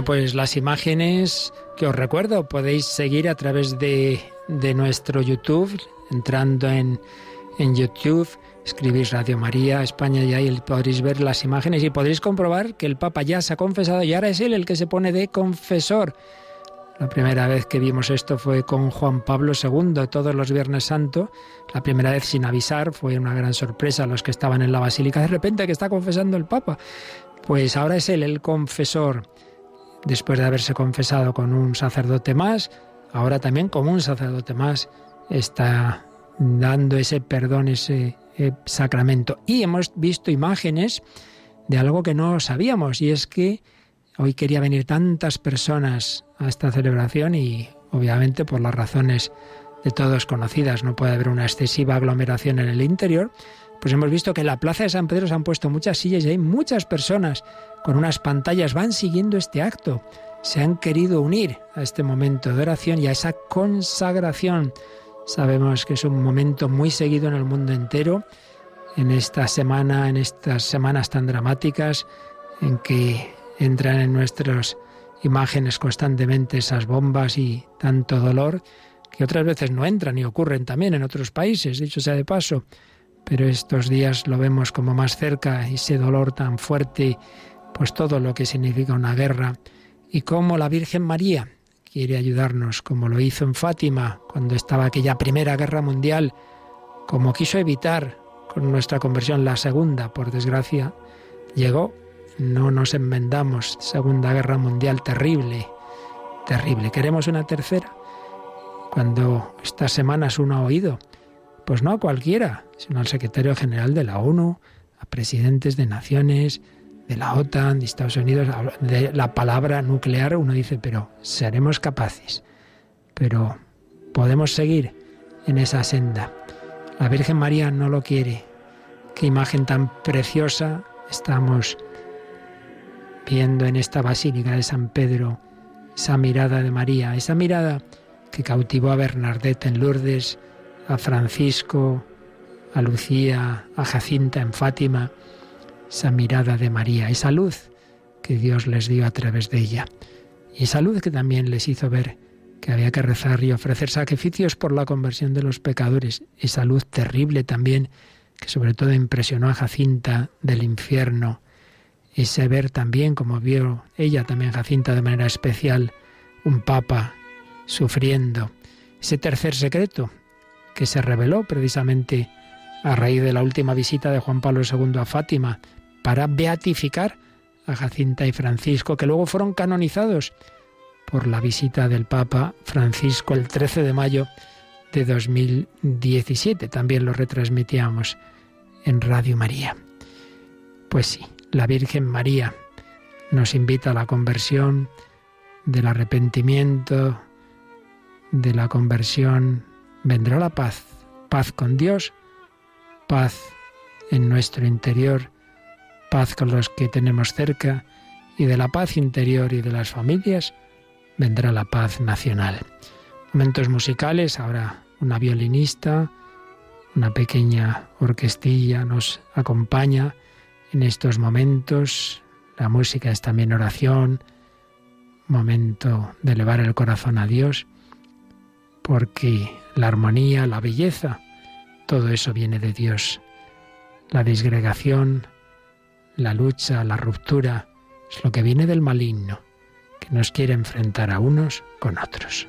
Pues las imágenes que os recuerdo podéis seguir a través de, de nuestro YouTube, entrando en, en YouTube, escribís Radio María España y ahí podréis ver las imágenes y podréis comprobar que el Papa ya se ha confesado y ahora es él el que se pone de confesor. La primera vez que vimos esto fue con Juan Pablo II, todos los Viernes Santo. La primera vez sin avisar, fue una gran sorpresa a los que estaban en la basílica. De repente que está confesando el Papa. Pues ahora es él el confesor después de haberse confesado con un sacerdote más, ahora también como un sacerdote más está dando ese perdón, ese eh, sacramento. Y hemos visto imágenes de algo que no sabíamos, y es que hoy quería venir tantas personas a esta celebración y obviamente por las razones de todos conocidas no puede haber una excesiva aglomeración en el interior, pues hemos visto que en la plaza de San Pedro se han puesto muchas sillas y hay muchas personas con unas pantallas, van siguiendo este acto. Se han querido unir a este momento de oración y a esa consagración. Sabemos que es un momento muy seguido en el mundo entero, en esta semana, en estas semanas tan dramáticas, en que entran en nuestras imágenes constantemente esas bombas y tanto dolor, que otras veces no entran y ocurren también en otros países, dicho sea de paso pero estos días lo vemos como más cerca, ese dolor tan fuerte, pues todo lo que significa una guerra, y cómo la Virgen María quiere ayudarnos, como lo hizo en Fátima cuando estaba aquella primera guerra mundial, como quiso evitar con nuestra conversión la segunda, por desgracia, llegó, no nos enmendamos, segunda guerra mundial terrible, terrible. ¿Queremos una tercera? Cuando estas semanas uno ha oído pues no a cualquiera, sino al secretario general de la ONU, a presidentes de naciones, de la OTAN, de Estados Unidos, de la palabra nuclear, uno dice, pero seremos capaces, pero podemos seguir en esa senda. La Virgen María no lo quiere. Qué imagen tan preciosa estamos viendo en esta basílica de San Pedro, esa mirada de María, esa mirada que cautivó a Bernadette en Lourdes, a Francisco, a Lucía, a Jacinta en Fátima, esa mirada de María, esa luz que Dios les dio a través de ella. Y esa luz que también les hizo ver que había que rezar y ofrecer sacrificios por la conversión de los pecadores. Esa luz terrible también que sobre todo impresionó a Jacinta del infierno. Ese ver también, como vio ella también Jacinta de manera especial, un papa sufriendo. Ese tercer secreto, que se reveló precisamente a raíz de la última visita de Juan Pablo II a Fátima para beatificar a Jacinta y Francisco, que luego fueron canonizados por la visita del Papa Francisco el 13 de mayo de 2017. También lo retransmitíamos en Radio María. Pues sí, la Virgen María nos invita a la conversión, del arrepentimiento, de la conversión vendrá la paz, paz con Dios, paz en nuestro interior, paz con los que tenemos cerca, y de la paz interior y de las familias vendrá la paz nacional. Momentos musicales, ahora una violinista, una pequeña orquestilla nos acompaña en estos momentos. La música es también oración, momento de elevar el corazón a Dios, porque la armonía, la belleza, todo eso viene de Dios. La disgregación, la lucha, la ruptura, es lo que viene del maligno, que nos quiere enfrentar a unos con otros.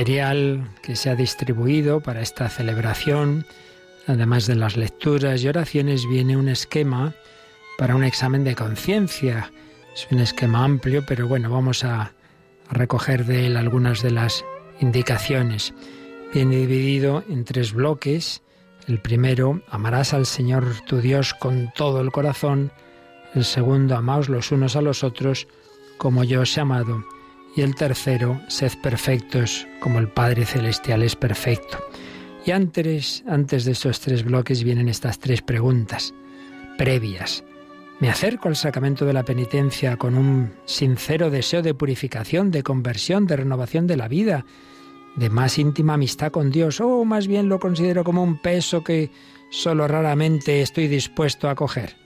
Material que se ha distribuido para esta celebración, además de las lecturas y oraciones, viene un esquema para un examen de conciencia. Es un esquema amplio, pero bueno, vamos a, recoger de él algunas de las indicaciones. Viene dividido en tres bloques. El primero, amarás al Señor tu Dios con todo el corazón. El segundo, amaos los unos a los otros como yo os he amado y el tercero, sed perfectos como el Padre Celestial es perfecto. Y antes, antes de estos tres bloques vienen estas tres preguntas previas. ¿Me acerco al sacramento de la penitencia con un sincero deseo de purificación, de conversión, de renovación de la vida, de más íntima amistad con Dios? ¿O más bien lo considero como un peso que solo raramente estoy dispuesto a coger?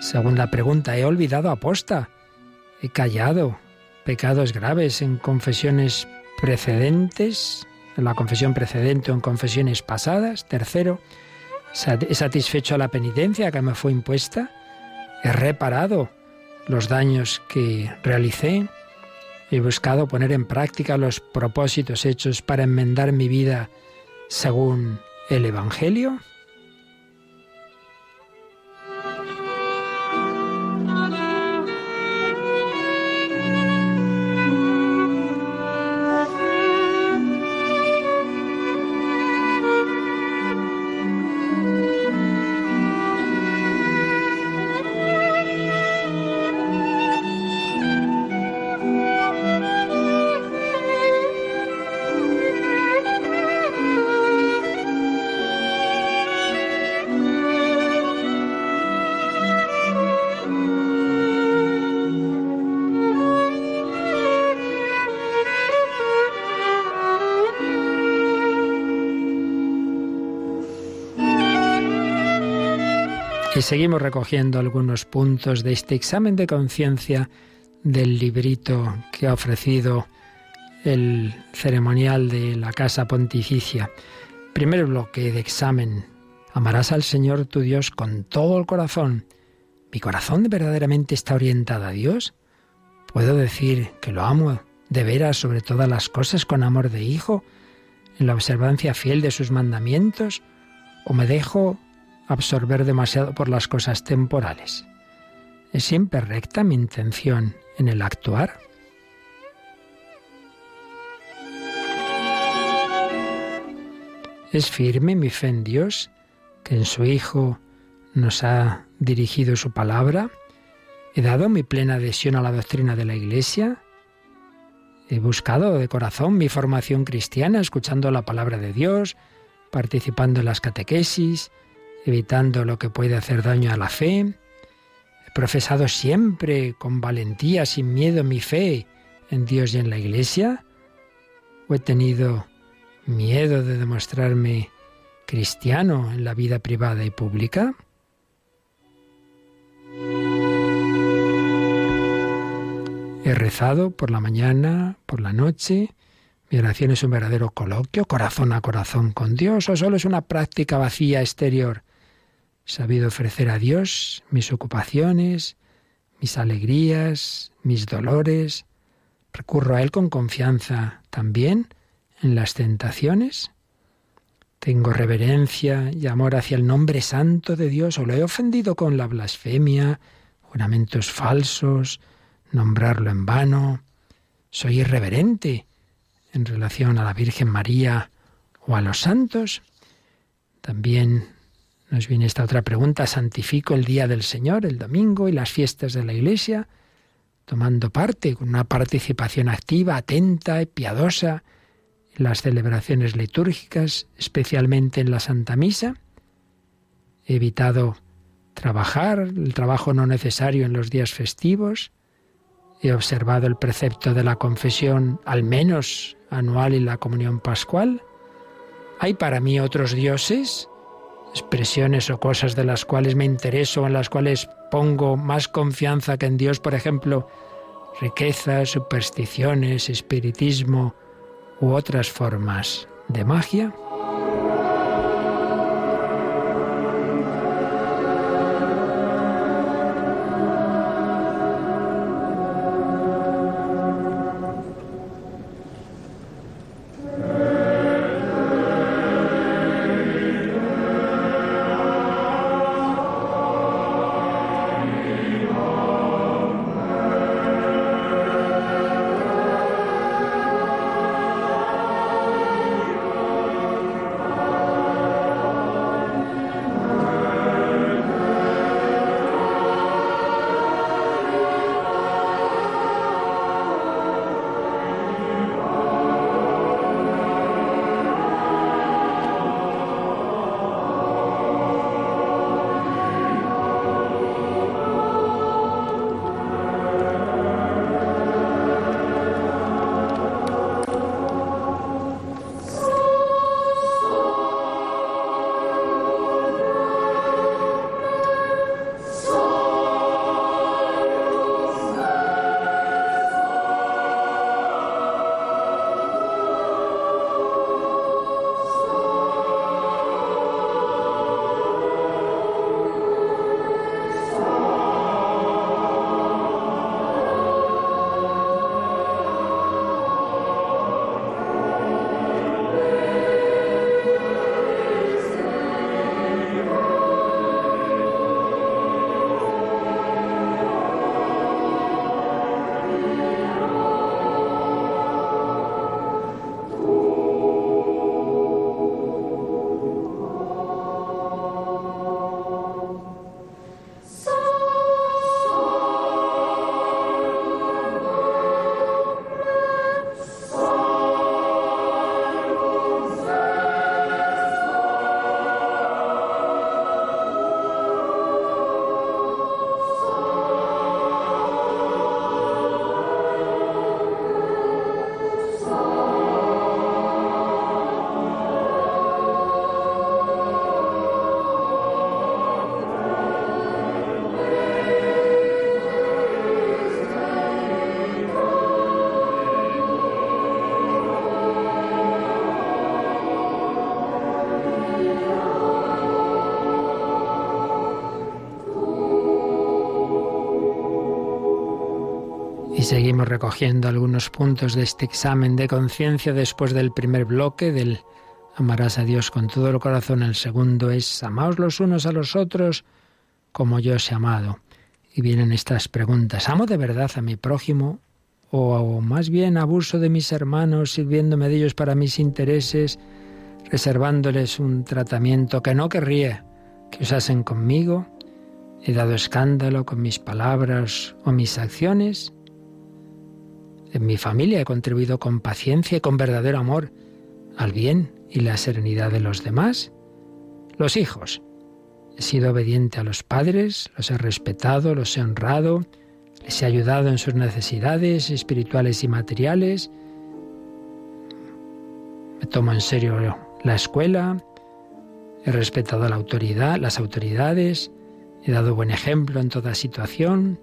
Segunda pregunta, ¿he olvidado aposta? ¿He callado? Pecados graves en confesiones precedentes, en la confesión precedente o en confesiones pasadas. Tercero, he satisfecho la penitencia que me fue impuesta. He reparado los daños que realicé. He buscado poner en práctica los propósitos hechos para enmendar mi vida según el Evangelio. Seguimos recogiendo algunos puntos de este examen de conciencia del librito que ha ofrecido el ceremonial de la Casa Pontificia. Primer bloque de examen. Amarás al Señor tu Dios con todo el corazón. ¿Mi corazón verdaderamente está orientado a Dios? ¿Puedo decir que lo amo de veras sobre todas las cosas con amor de hijo, en la observancia fiel de sus mandamientos? ¿O me dejo absorber demasiado por las cosas temporales. ¿Es siempre recta mi intención en el actuar? ¿Es firme mi fe en Dios, que en su Hijo nos ha dirigido su palabra. He dado mi plena adhesión a la doctrina de la Iglesia. He buscado de corazón mi formación cristiana, escuchando la palabra de Dios, participando en las catequesis, evitando lo que puede hacer daño a la fe. He profesado siempre con valentía, sin miedo, mi fe en Dios y en la Iglesia. ¿O he tenido miedo de demostrarme cristiano en la vida privada y pública? He rezado por la mañana, por la noche. Mi oración es un verdadero coloquio, corazón a corazón con Dios, o solo es una práctica vacía exterior. Sabido ofrecer a Dios mis ocupaciones, mis alegrías, mis dolores. Recurro a Él con confianza también en las tentaciones. Tengo reverencia y amor hacia el nombre santo de Dios o lo he ofendido con la blasfemia, juramentos falsos, nombrarlo en vano. Soy irreverente en relación a la Virgen María o a los santos. También nos viene esta otra pregunta. ¿Santifico el día del Señor, el domingo y las fiestas de la Iglesia? Tomando parte, con una participación activa, atenta y piadosa en las celebraciones litúrgicas, especialmente en la Santa Misa. He evitado trabajar, el trabajo no necesario en los días festivos. He observado el precepto de la confesión, al menos anual, y la comunión pascual. ¿Hay para mí otros dioses? Expresiones o cosas de las cuales me intereso, en las cuales pongo más confianza que en Dios, por ejemplo, riquezas, supersticiones, espiritismo u otras formas de magia? Seguimos recogiendo algunos puntos de este examen de conciencia después del primer bloque del amarás a Dios con todo el corazón. El segundo es amaos los unos a los otros como yo os he amado. Y vienen estas preguntas. ¿Amo de verdad a mi prójimo? ¿O más bien abuso de mis hermanos, sirviéndome de ellos para mis intereses, reservándoles un tratamiento que no querría que usasen conmigo? ¿He dado escándalo con mis palabras o mis acciones? En mi familia he contribuido con paciencia y con verdadero amor al bien y la serenidad de los demás. Los hijos. He sido obediente a los padres, los he respetado, los he honrado, les he ayudado en sus necesidades espirituales y materiales. Me tomo en serio la escuela, he respetado la autoridad, las autoridades, he dado buen ejemplo en toda situación.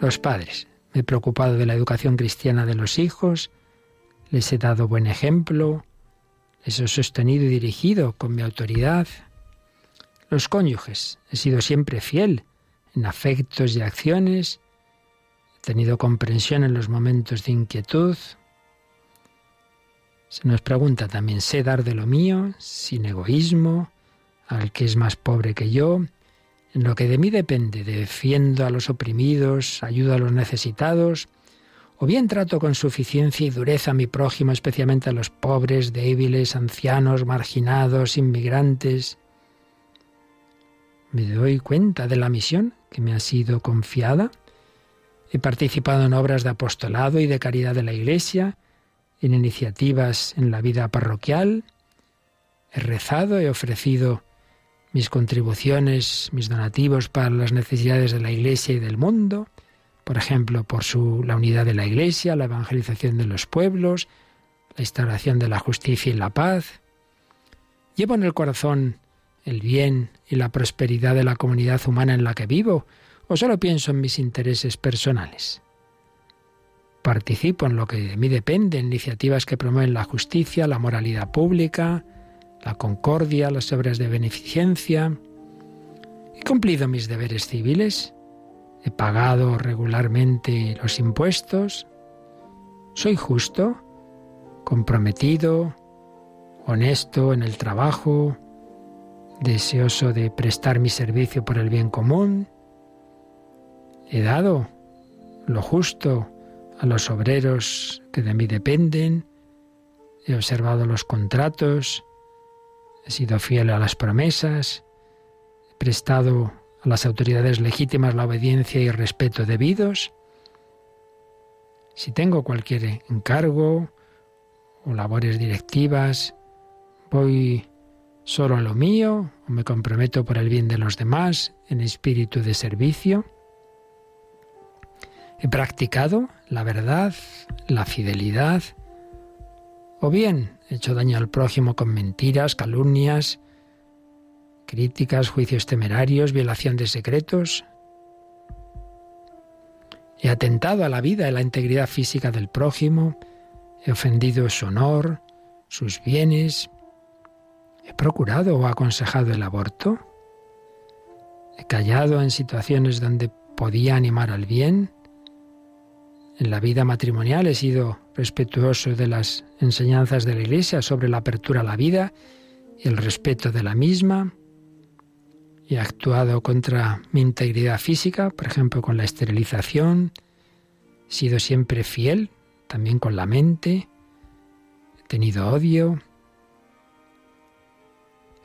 Los padres, me he preocupado de la educación cristiana de los hijos, les he dado buen ejemplo, les he sostenido y dirigido con mi autoridad. Los cónyuges, he sido siempre fiel en afectos y acciones, he tenido comprensión en los momentos de inquietud. Se nos pregunta también, ¿sé dar de lo mío, sin egoísmo, al que es más pobre que yo? En lo que de mí depende, defiendo a los oprimidos, ayudo a los necesitados, o bien trato con suficiencia y dureza a mi prójimo, especialmente a los pobres, débiles, ancianos, marginados, inmigrantes. Me doy cuenta de la misión que me ha sido confiada. He participado en obras de apostolado y de caridad de la Iglesia, en iniciativas en la vida parroquial. He rezado, he ofrecido mis contribuciones, mis donativos para las necesidades de la Iglesia y del mundo por ejemplo, por la unidad de la Iglesia, la evangelización de los pueblos, la instauración de la justicia y la paz. Llevo en el corazón el bien y la prosperidad de la comunidad humana en la que vivo, o solo pienso en mis intereses personales. Participo en lo que de mí depende, en iniciativas que promueven la justicia, la moralidad pública, la concordia, las obras de beneficencia. He cumplido mis deberes civiles he pagado regularmente los impuestos, soy justo, comprometido, honesto en el trabajo, deseoso de prestar mi servicio por el bien común. He dado lo justo a los obreros que de mí dependen, he observado los contratos, he sido fiel a las promesas, he prestado a las autoridades legítimas la obediencia y respeto debidos. Si tengo cualquier encargo o labores directivas, voy solo a lo mío o me comprometo por el bien de los demás en espíritu de servicio. He practicado la verdad, la fidelidad, o bien hecho daño al prójimo con mentiras, calumnias, críticas, juicios temerarios, violación de secretos. He atentado a la vida y la integridad física del prójimo, he ofendido su honor, sus bienes, he procurado o aconsejado el aborto, he callado en situaciones donde podía animar al bien, en la vida matrimonial he sido respetuoso de las enseñanzas de la Iglesia sobre la apertura a la vida y el respeto de la misma, He actuado contra mi integridad física, por ejemplo, con la esterilización. He sido siempre fiel, también con la mente. He tenido odio.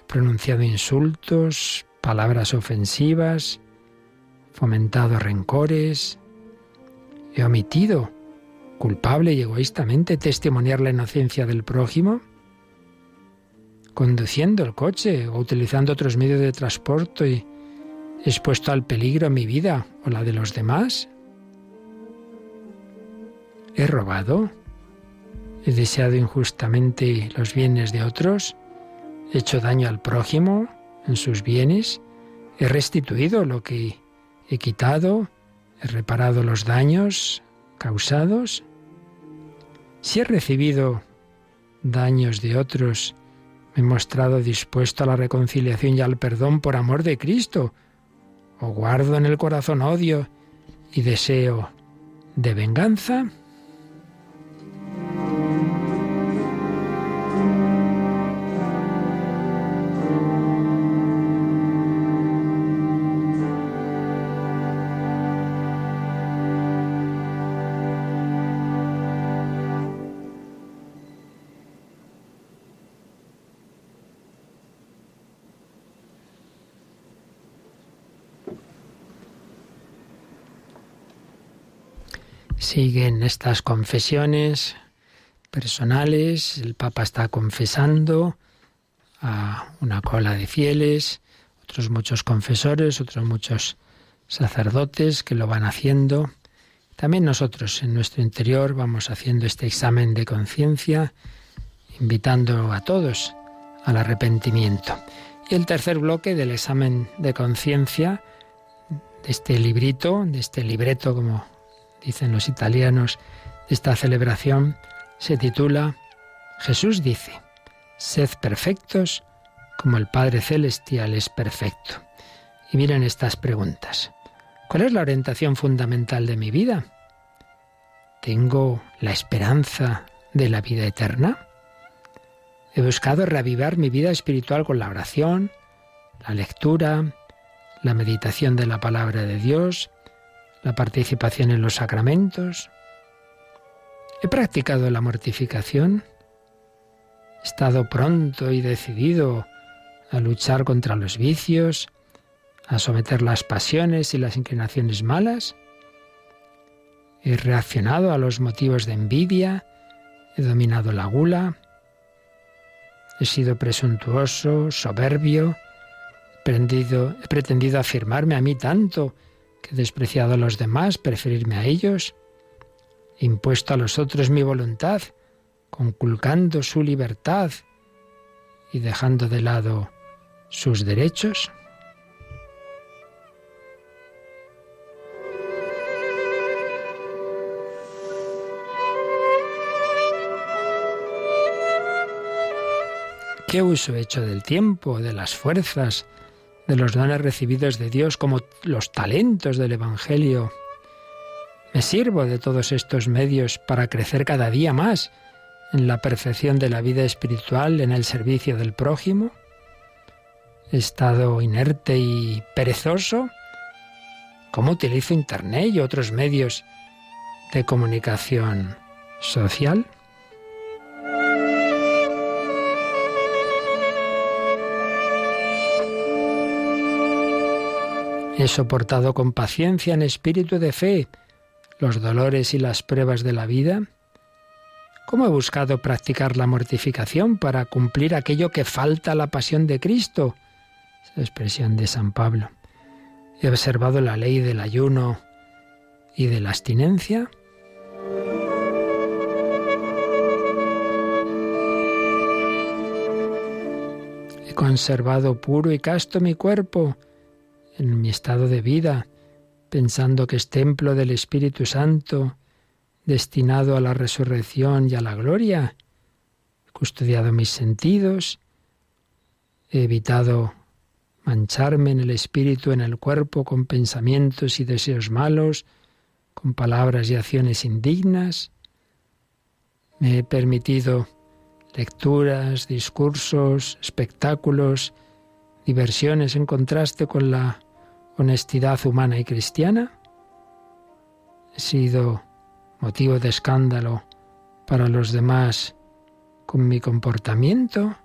He pronunciado insultos, palabras ofensivas, fomentado rencores. He omitido, culpable y egoístamente, testimoniar la inocencia del prójimo conduciendo el coche o utilizando otros medios de transporte y expuesto al peligro mi vida o la de los demás? ¿He robado? ¿He deseado injustamente los bienes de otros? ¿He hecho daño al prójimo en sus bienes? ¿He restituido lo que he quitado? ¿He reparado los daños causados? Si he recibido daños de otros, me he mostrado dispuesto a la reconciliación y al perdón por amor de Cristo, o guardo en el corazón odio y deseo de venganza. Siguen estas confesiones personales, el Papa está confesando a una cola de fieles, otros muchos confesores, otros muchos sacerdotes que lo van haciendo. También nosotros en nuestro interior vamos haciendo este examen de conciencia, invitando a todos al arrepentimiento. Y el tercer bloque del examen de conciencia, de este librito, de este libreto, como dicen los italianos, esta celebración, se titula Jesús dice, sed perfectos como el Padre Celestial es perfecto. Y miren estas preguntas. ¿Cuál es la orientación fundamental de mi vida? ¿Tengo la esperanza de la vida eterna? He buscado reavivar mi vida espiritual con la oración, la lectura, la meditación de la palabra de Dios, la participación en los sacramentos. He practicado la mortificación. He estado pronto y decidido a luchar contra los vicios, a someter las pasiones y las inclinaciones malas. He reaccionado a los motivos de envidia, he dominado la gula, he sido presuntuoso, soberbio, he pretendido, pretendido afirmarme a mí tanto que he despreciado a los demás, preferirme a ellos, he impuesto a los otros mi voluntad, conculcando su libertad y dejando de lado sus derechos. ¿Qué uso he hecho del tiempo, de las fuerzas, de los dones recibidos de Dios como los talentos del Evangelio? ¿Me sirvo de todos estos medios para crecer cada día más en la perfección de la vida espiritual, en el servicio del prójimo? ¿He estado inerte y perezoso? ¿Cómo utilizo Internet y otros medios de comunicación social? He soportado con paciencia en espíritu de fe los dolores y las pruebas de la vida. ¿Cómo he buscado practicar la mortificación para cumplir aquello que falta a la pasión de Cristo? Esa expresión de San Pablo. He observado la ley del ayuno y de la abstinencia. He conservado puro y casto mi cuerpo en mi estado de vida, pensando que es templo del Espíritu Santo, destinado a la resurrección y a la gloria. He custodiado mis sentidos, he evitado mancharme en el espíritu, en el cuerpo, con pensamientos y deseos malos, con palabras y acciones indignas. Me he permitido lecturas, discursos, espectáculos, diversiones en contraste con la honestidad humana y cristiana? ¿He sido motivo de escándalo para los demás con mi comportamiento?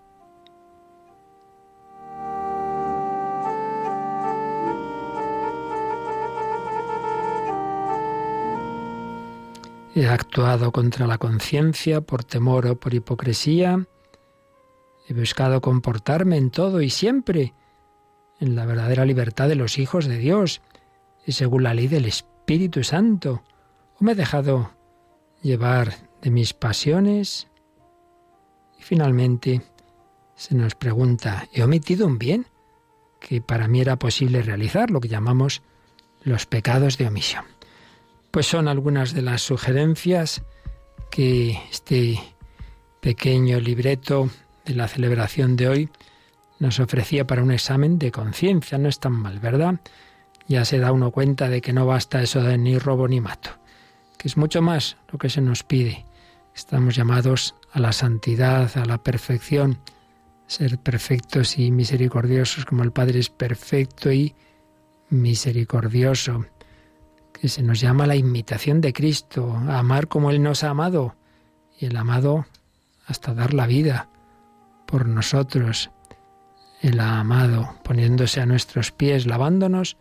He actuado contra la conciencia por temor o por hipocresía. He buscado comportarme en todo y siempre en la verdadera libertad de los hijos de Dios y según la ley del Espíritu Santo. ¿O me he dejado llevar de mis pasiones? Y finalmente se nos pregunta, ¿he omitido un bien que para mí era posible realizar, lo que llamamos los pecados de omisión? Pues son algunas de las sugerencias que este pequeño libreto la celebración de hoy nos ofrecía para un examen de conciencia. No es tan mal, ¿verdad? Ya se da uno cuenta de que no basta eso de ni robo ni mato, que es mucho más lo que se nos pide. Estamos llamados a la santidad, a la perfección, ser perfectos y misericordiosos como el Padre es perfecto y misericordioso, que se nos llama la imitación de Cristo, a amar como Él nos ha amado, y el amado hasta dar la vida por nosotros el amado, poniéndose a nuestros pies, lavándonos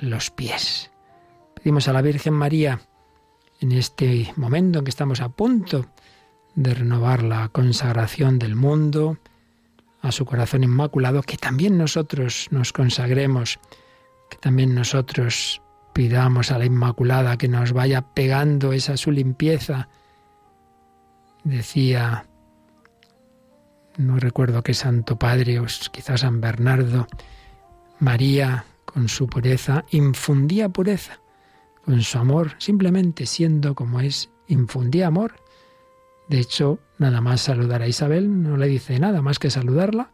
los pies. Pedimos a la Virgen María en este momento en que estamos a punto de renovar la consagración del mundo a su corazón inmaculado, que también nosotros nos consagremos, que también nosotros pidamos a la Inmaculada que nos vaya pegando esa su limpieza. Decía, no recuerdo qué santo padre, o quizás San Bernardo, María con su pureza infundía pureza, con su amor, simplemente siendo como es, infundía amor. De hecho, nada más saludar a Isabel, no le dice nada más que saludarla.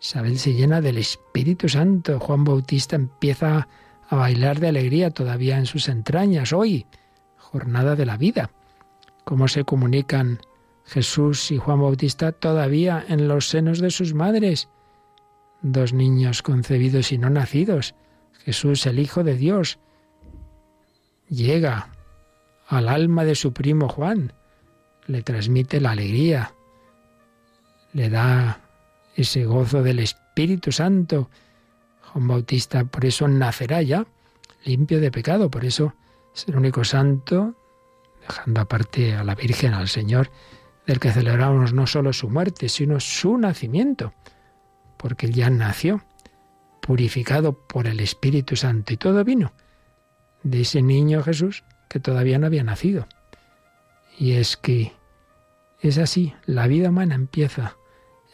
Isabel se llena del Espíritu Santo. Juan Bautista empieza a bailar de alegría todavía en sus entrañas. Hoy, jornada de la vida. ¿Cómo se comunican Jesús y Juan Bautista todavía en los senos de sus madres? Dos niños concebidos y no nacidos. Jesús, el Hijo de Dios, llega al alma de su primo Juan, le transmite la alegría, le da ese gozo del Espíritu Santo Juan Bautista por eso nacerá ya limpio de pecado, por eso es el único santo, dejando aparte a la Virgen, al Señor, del que celebramos no solo su muerte, sino su nacimiento, porque ya nació, purificado por el Espíritu Santo, y todo vino de ese niño Jesús que todavía no había nacido. Y es que es así, la vida humana empieza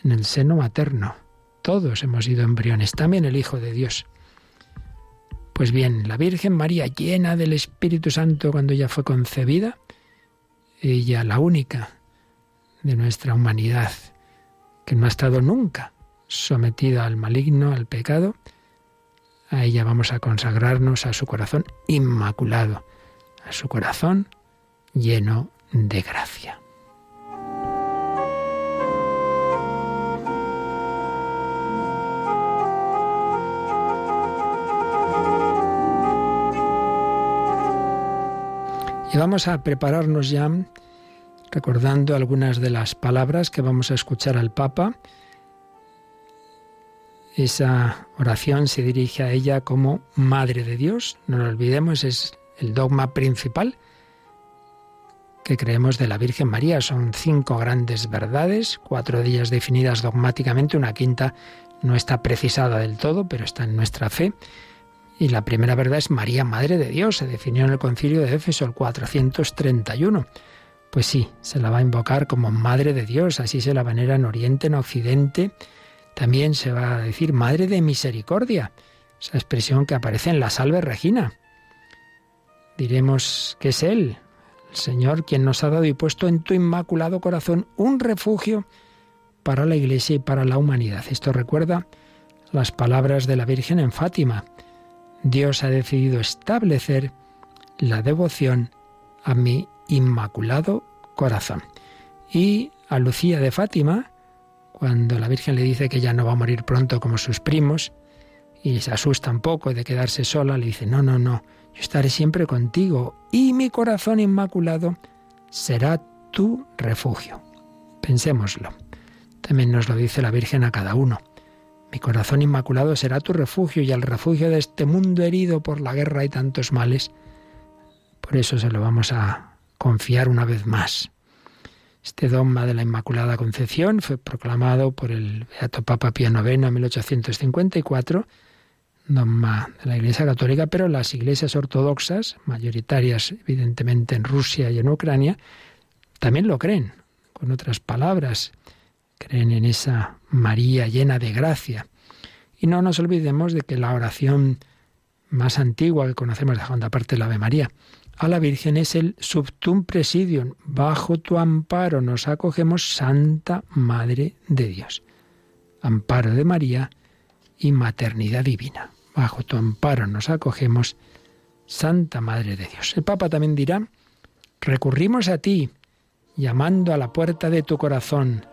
en el seno materno todos hemos sido embriones, también el Hijo de Dios. Pues bien, la Virgen María, llena del Espíritu Santo cuando ella fue concebida, ella la única de nuestra humanidad que no ha estado nunca sometida al maligno, al pecado, a ella vamos a consagrarnos a su corazón inmaculado, a su corazón lleno de gracia. Y vamos a prepararnos ya recordando algunas de las palabras que vamos a escuchar al Papa. Esa oración se dirige a ella como Madre de Dios. No lo olvidemos, es el dogma principal que creemos de la Virgen María. Son cinco grandes verdades, cuatro de ellas definidas dogmáticamente, una quinta no está precisada del todo, pero está en nuestra fe. Y la primera verdad es María, Madre de Dios, se definió en el concilio de Éfeso el 431. Pues sí, se la va a invocar como Madre de Dios, así se la venera en Oriente, en Occidente. También se va a decir Madre de Misericordia, esa expresión que aparece en la Salve Regina. Diremos que es Él, el Señor, quien nos ha dado y puesto en tu inmaculado corazón un refugio para la Iglesia y para la humanidad. Esto recuerda las palabras de la Virgen en Fátima. Dios ha decidido establecer la devoción a mi inmaculado corazón. Y a Lucía de Fátima, cuando la Virgen le dice que ya no va a morir pronto como sus primos, y se asusta un poco de quedarse sola, le dice, no, no, no, yo estaré siempre contigo y mi corazón inmaculado será tu refugio. Pensémoslo. También nos lo dice la Virgen a cada uno. Mi corazón inmaculado será tu refugio y el refugio de este mundo herido por la guerra y tantos males. Por eso se lo vamos a confiar una vez más. Este dogma de la Inmaculada Concepción fue proclamado por el Beato Papa Pío IX en 1854, dogma de la Iglesia Católica, pero las iglesias ortodoxas, mayoritarias evidentemente en Rusia y en Ucrania, también lo creen, con otras palabras creen en esa María llena de gracia. Y no nos olvidemos de que la oración más antigua que conocemos, dejando aparte la Ave María, a la Virgen es el subtum presidium. Bajo tu amparo nos acogemos, Santa Madre de Dios. Amparo de María y maternidad divina. Bajo tu amparo nos acogemos, Santa Madre de Dios. El Papa también dirá, recurrimos a ti, llamando a la puerta de tu corazón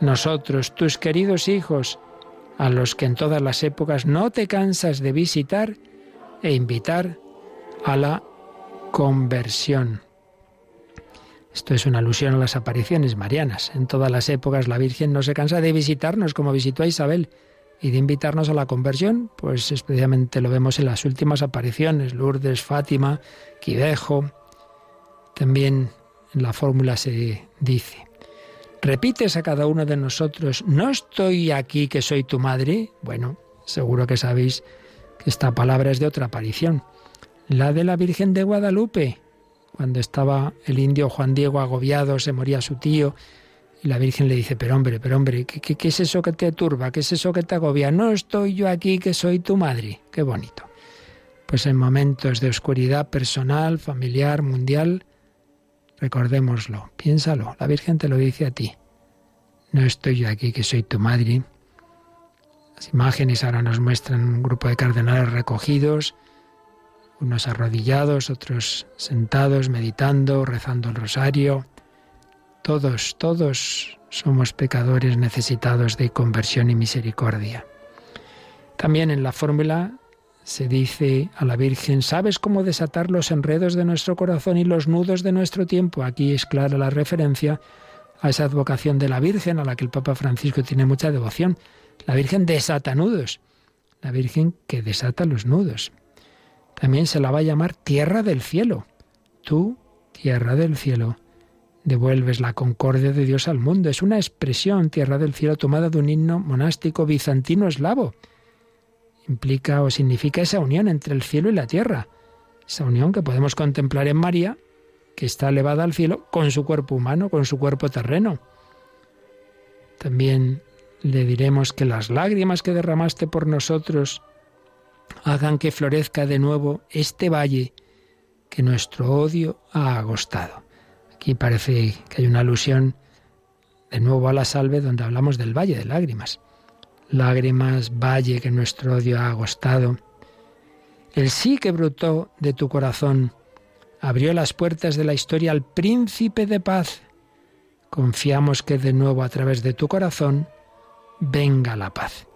nosotros, tus queridos hijos, a los que en todas las épocas no te cansas de visitar e invitar a la conversión. Esto es una alusión a las apariciones marianas. En todas las épocas la Virgen no se cansa de visitarnos como visitó a Isabel y de invitarnos a la conversión, pues especialmente lo vemos en las últimas apariciones, Lourdes, Fátima, Quidejo, También en la fórmula se dice, repites a cada uno de nosotros, no estoy aquí que soy tu madre. Bueno, seguro que sabéis que esta palabra es de otra aparición, la de la Virgen de Guadalupe, cuando estaba el indio Juan Diego agobiado, se moría su tío, y la Virgen le dice, pero hombre, pero hombre, ¿qué, qué, es eso que te turba? ¿Qué es eso que te agobia? No estoy yo aquí que soy tu madre. Qué bonito. Pues en momentos de oscuridad personal, familiar, mundial, recordémoslo, piénsalo, la Virgen te lo dice a ti. No estoy yo aquí que soy tu madre. Las imágenes ahora nos muestran un grupo de cardenales recogidos, unos arrodillados, otros sentados, meditando, rezando el rosario. Todos, todos somos pecadores necesitados de conversión y misericordia. También en la fórmula se dice a la Virgen, ¿sabes cómo desatar los enredos de nuestro corazón y los nudos de nuestro tiempo? Aquí es clara la referencia a esa advocación de la Virgen, a la que el Papa Francisco tiene mucha devoción. La Virgen desata nudos, la Virgen que desata los nudos. También se la va a llamar tierra del cielo. Tú, tierra del cielo, devuelves la concordia de Dios al mundo. Es una expresión, tierra del cielo, tomada de un himno monástico bizantino eslavo. Implica o significa esa unión entre el cielo y la tierra. Esa unión que podemos contemplar en María, que está elevada al cielo con su cuerpo humano, con su cuerpo terreno. También le diremos que las lágrimas que derramaste por nosotros hagan que florezca de nuevo este valle que nuestro odio ha agostado. Aquí parece que hay una alusión de nuevo a la salve donde hablamos del valle de lágrimas. Lágrimas, valle que nuestro odio ha agostado. El sí que brotó de tu corazón abrió las puertas de la historia al príncipe de paz. Confiamos que de nuevo a través de tu corazón venga la paz.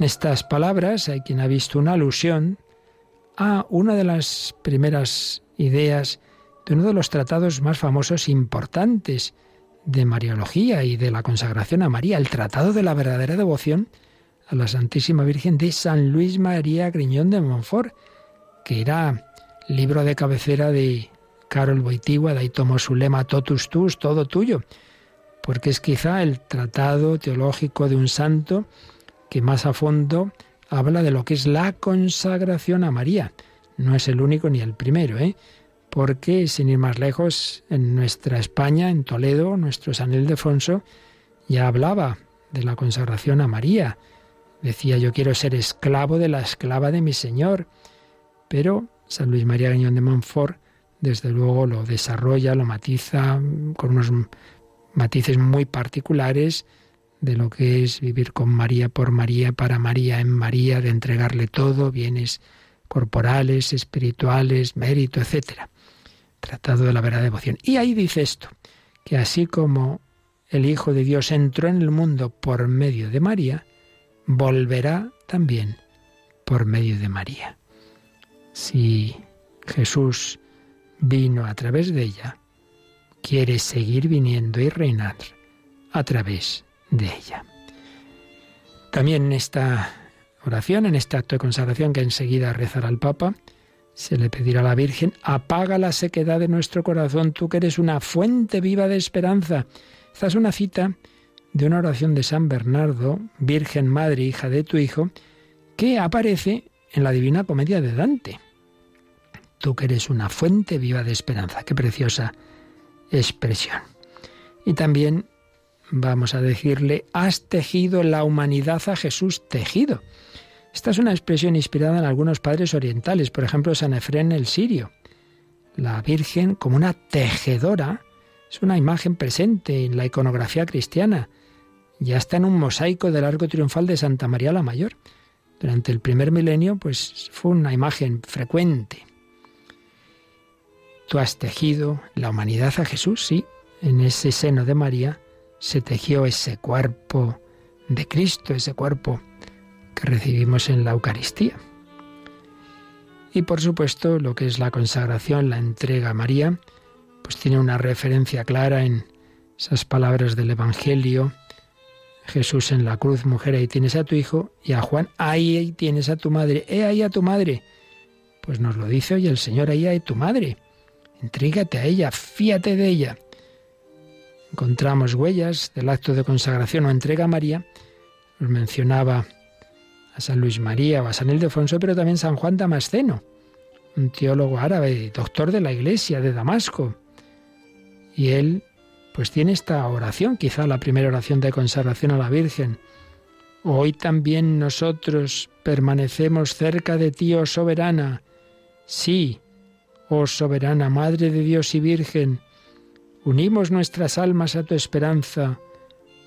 En estas palabras hay quien ha visto una alusión a una de las primeras ideas de uno de los tratados más famosos e importantes de Mariología y de la consagración a María, el Tratado de la verdadera devoción a la Santísima Virgen de San Luis María Griñón de Montfort, que era libro de cabecera de Carol Boitigua, de ahí tomó su lema Totus Tus, todo tuyo, porque es quizá el tratado teológico de un santo que más a fondo habla de lo que es la consagración a María. No es el único ni el primero, ¿eh? porque sin ir más lejos, en nuestra España, en Toledo, nuestro San Ildefonso ya hablaba de la consagración a María. Decía, yo quiero ser esclavo de la esclava de mi Señor. Pero San Luis María Gañón de Montfort, desde luego, lo desarrolla, lo matiza con unos matices muy particulares de lo que es vivir con María, por María, para María, en María, de entregarle todo, bienes corporales, espirituales, mérito, etc. Tratado de la verdadera devoción. Y ahí dice esto, que así como el Hijo de Dios entró en el mundo por medio de María, volverá también por medio de María. Si Jesús vino a través de ella, quiere seguir viniendo y reinar a través de ella. También en esta oración, en este acto de consagración que enseguida rezará el Papa, se le pedirá a la Virgen, apaga la sequedad de nuestro corazón, tú que eres una fuente viva de esperanza. Esta es una cita de una oración de San Bernardo, Virgen Madre, hija de tu Hijo, que aparece en la Divina Comedia de Dante. Tú que eres una fuente viva de esperanza. Qué preciosa expresión. Y también vamos a decirle, has tejido la humanidad a Jesús tejido. Esta es una expresión inspirada en algunos padres orientales, por ejemplo San Efrén el Sirio. La Virgen como una tejedora es una imagen presente en la iconografía cristiana. Ya está en un mosaico del arco triunfal de Santa María la Mayor. Durante el primer milenio, pues fue una imagen frecuente. Tú has tejido la humanidad a Jesús, sí, en ese seno de María se tejió ese cuerpo de Cristo, ese cuerpo que recibimos en la Eucaristía. Y por supuesto, lo que es la consagración, la entrega a María, pues tiene una referencia clara en esas palabras del Evangelio. Jesús en la cruz, mujer, ahí tienes a tu hijo, y a Juan, ahí, tienes a tu madre, he ahí a tu madre. Pues nos lo dice hoy el Señor, ahí hay tu madre. Entrégate a ella, fíate de ella. Encontramos huellas del acto de consagración o entrega a María. Nos mencionaba a San Luis María o a San Ildefonso, pero también San Juan Damasceno, un teólogo árabe, doctor de la iglesia de Damasco. Y él, pues tiene esta oración, quizá la primera oración de consagración a la Virgen. Hoy también nosotros permanecemos cerca de ti, oh soberana. Sí, oh soberana Madre de Dios y Virgen, unimos nuestras almas a tu esperanza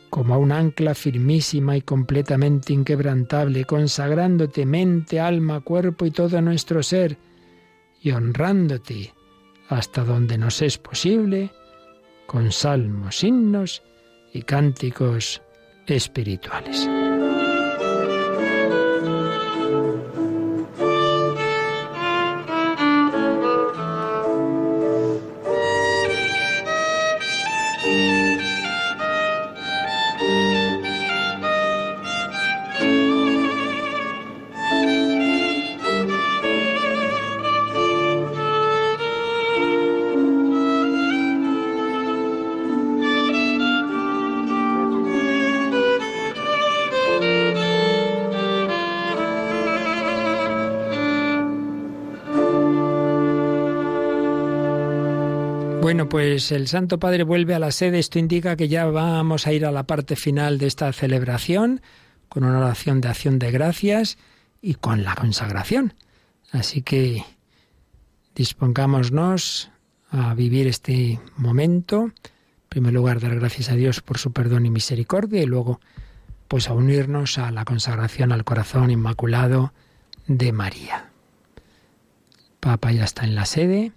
como a un ancla firmísima y completamente inquebrantable, consagrándote mente, alma, cuerpo y todo nuestro ser, y honrándote hasta donde nos es posible, con salmos, himnos y cánticos espirituales. Pues el Santo Padre vuelve a la sede. Esto indica que ya vamos a ir a la parte final de esta celebración con una oración de acción de gracias y con la consagración. Así que dispongámonos a vivir este momento. En primer lugar, dar gracias a Dios por su perdón y misericordia y luego pues a unirnos a la consagración al corazón inmaculado de María. Papa ya está en la sede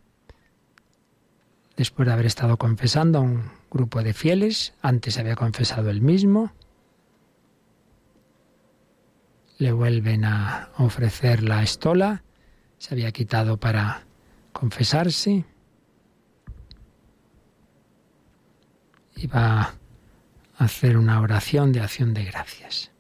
después de haber estado confesando a un grupo de fieles, antes había confesado él mismo, le vuelven a ofrecer la estola, se había quitado para confesarse, y va a hacer una oración de acción de gracias.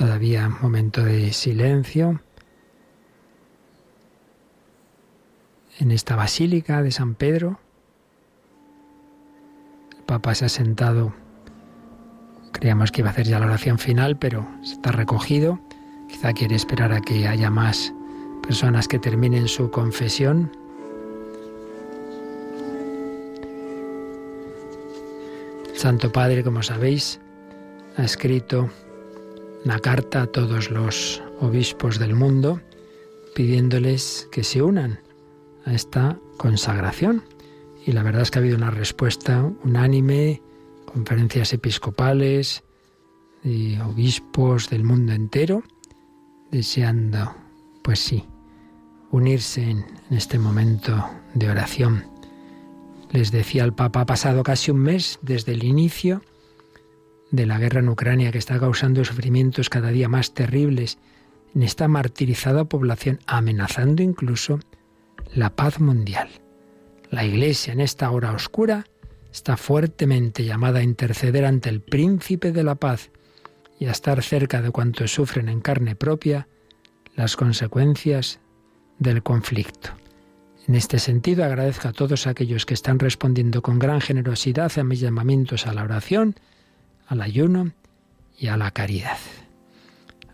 Todavía momento de silencio en esta basílica de San Pedro. El Papa se ha sentado. Creíamos que iba a hacer ya la oración final, pero está recogido. Quizá quiere esperar a que haya más personas que terminen su confesión. El Santo Padre, como sabéis, ha escrito una carta a todos los obispos del mundo pidiéndoles que se unan a esta consagración. Y la verdad es que ha habido una respuesta unánime, conferencias episcopales, y obispos del mundo entero, deseando, pues sí, unirse en, en este momento de oración. Les decía el Papa, ha pasado casi un mes desde el inicio de la guerra en Ucrania que está causando sufrimientos cada día más terribles en esta martirizada población, amenazando incluso la paz mundial. La Iglesia en esta hora oscura está fuertemente llamada a interceder ante el príncipe de la paz y a estar cerca de cuantos sufren en carne propia las consecuencias del conflicto. En este sentido, agradezco a todos aquellos que están respondiendo con gran generosidad a mis llamamientos a la oración, al ayuno y a la caridad.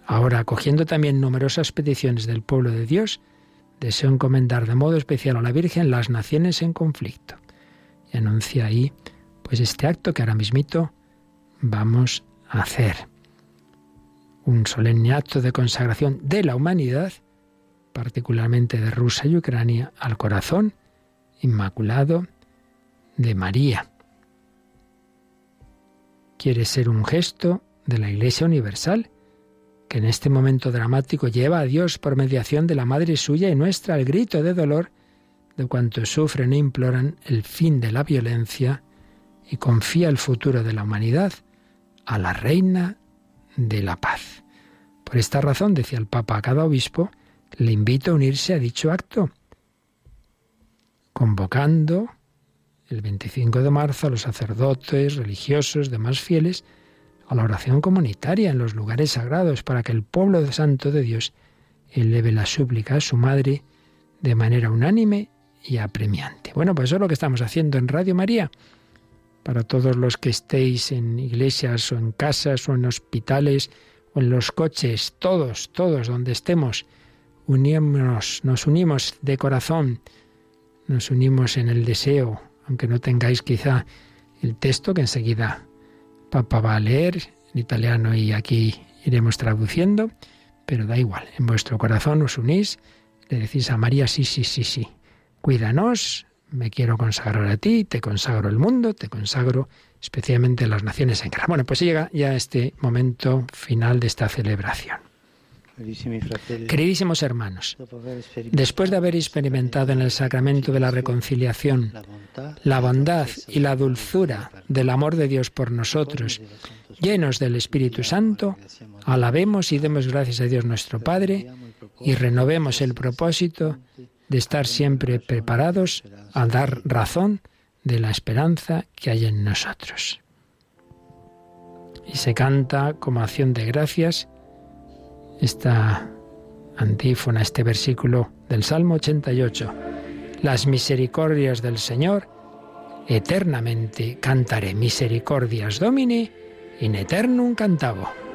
Ahora, acogiendo también numerosas peticiones del pueblo de Dios, deseo encomendar de modo especial a la Virgen las naciones en conflicto. Y anuncia ahí, pues este acto que ahora mismito vamos a hacer. Un solemne acto de consagración de la humanidad particularmente de Rusia y Ucrania, al corazón inmaculado de María. Quiere ser un gesto de la Iglesia Universal, que en este momento dramático lleva a Dios por mediación de la Madre suya y nuestra el grito de dolor de cuantos sufren e imploran el fin de la violencia y confía el futuro de la humanidad a la Reina de la Paz. Por esta razón, decía el Papa a cada obispo, le invito a unirse a dicho acto, convocando el 25 de marzo a los sacerdotes, religiosos, demás fieles, a la oración comunitaria en los lugares sagrados para que el pueblo santo de Dios eleve la súplica a su madre de manera unánime y apremiante. Bueno, pues eso es lo que estamos haciendo en Radio María. Para todos los que estéis en iglesias o en casas o en hospitales o en los coches, todos, todos, donde estemos, unímonos, nos unimos de corazón, nos unimos en el deseo, aunque no tengáis quizá el texto que enseguida Papa va a leer en italiano y aquí iremos traduciendo, pero da igual, en vuestro corazón os unís, le decís a María, sí, sí, sí, sí, cuídanos, me quiero consagrar a ti, te consagro el mundo, te consagro especialmente las naciones en guerra. Bueno, pues llega ya este momento final de esta celebración. Queridísimos hermanos, después de haber experimentado en el sacramento de la reconciliación la bondad y la dulzura del amor de Dios por nosotros, llenos del Espíritu Santo, alabemos y demos gracias a Dios nuestro Padre y renovemos el propósito de estar siempre preparados a dar razón de la esperanza que hay en nosotros. Y se canta como acción de gracias esta antífona, este versículo del Salmo 88. Las misericordias del Señor eternamente cantaré. Misericordias Domini in eternum cantavo.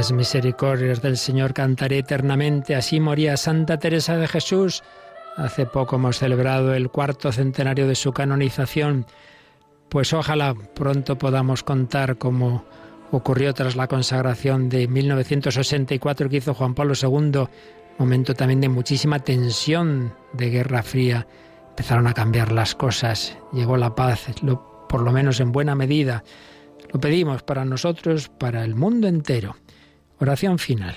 Las misericordias del Señor cantaré eternamente. Así moría Santa Teresa de Jesús. Hace poco hemos celebrado el cuarto centenario de su canonización. Pues ojalá pronto podamos contar cómo ocurrió tras la consagración de 1964 que hizo Juan Pablo II, momento también de muchísima tensión de Guerra Fría. Empezaron a cambiar las cosas, llegó la paz, por lo menos en buena medida. Lo pedimos para nosotros, para el mundo entero. Oración final.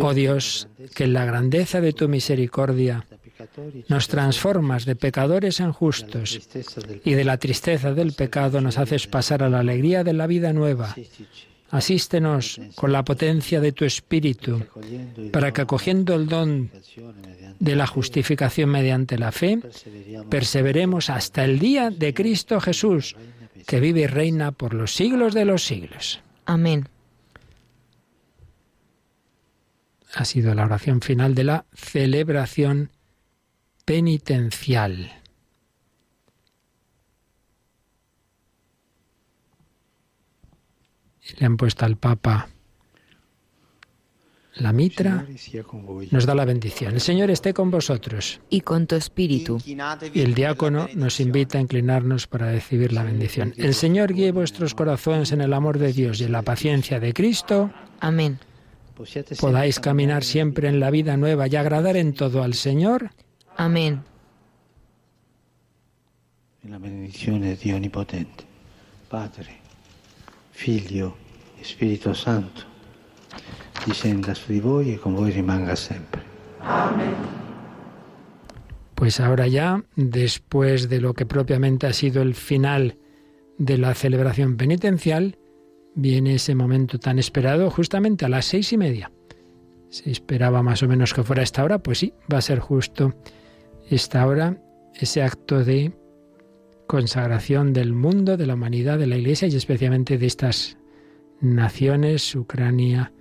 Oh Dios, que en la grandeza de tu misericordia nos transformas de pecadores en justos y de la tristeza del pecado nos haces pasar a la alegría de la vida nueva. Asístenos con la potencia de tu Espíritu para que acogiendo el don de la justificación mediante la fe, perseveremos hasta el día de Cristo Jesús, que vive y reina por los siglos de los siglos. Amén. Ha sido la oración final de la celebración penitencial. Le han puesto al Papa la mitra, nos da la bendición. El Señor esté con vosotros. Y con tu espíritu. Y el diácono nos invita a inclinarnos para recibir la bendición. El Señor guíe vuestros corazones en el amor de Dios y en la paciencia de Cristo. Amén. Podáis caminar siempre en la vida nueva y agradar en todo al Señor. Amén. la bendición de Dios omnipotente, Padre, Figlio, Espíritu Santo, discenda su di voi e con voi rimanga siempre. Pues ahora ya, después de lo que propiamente ha sido el final de la celebración penitencial, viene ese momento tan esperado justamente a las seis y media. Se esperaba más o menos que fuera esta hora, pues sí, va a ser justo esta hora, ese acto de consagración del mundo, de la humanidad, de la Iglesia y especialmente de estas naciones, Ucrania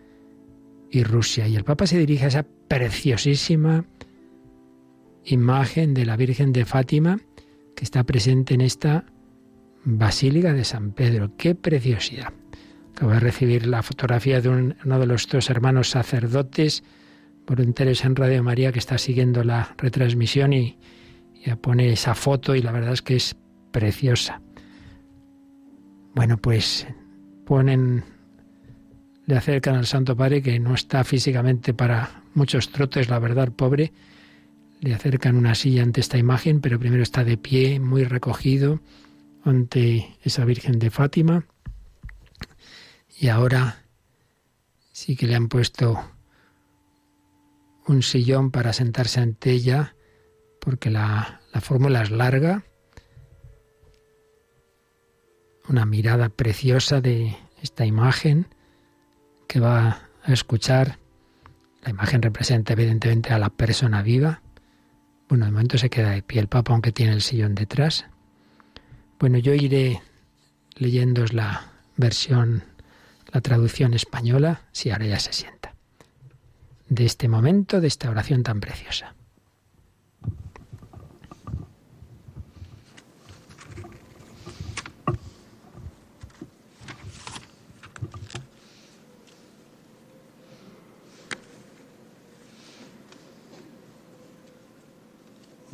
y Rusia. Y el Papa se dirige a esa preciosísima imagen de la Virgen de Fátima que está presente en esta Basílica de San Pedro. ¡Qué preciosidad! Acabo de recibir la fotografía de uno de los dos hermanos sacerdotes voluntarios en Radio María que está siguiendo la retransmisión y, y pone esa foto y la verdad es que es preciosa. Bueno, pues ponen, le acercan al Santo Padre que no está físicamente para muchos trotes, la verdad, pobre. Le acercan una silla ante esta imagen, pero primero está de pie, muy recogido, ante esa Virgen de Fátima. Y ahora sí que le han puesto un sillón para sentarse ante ella, porque la, la fórmula es larga. Una mirada preciosa de esta imagen que va a escuchar. La imagen representa evidentemente a la persona viva. Bueno, de momento se queda de pie el Papa, aunque tiene el sillón detrás. Bueno, yo iré leyéndos la versión, la traducción española, si ahora ya se sienta, de este momento, de esta oración tan preciosa.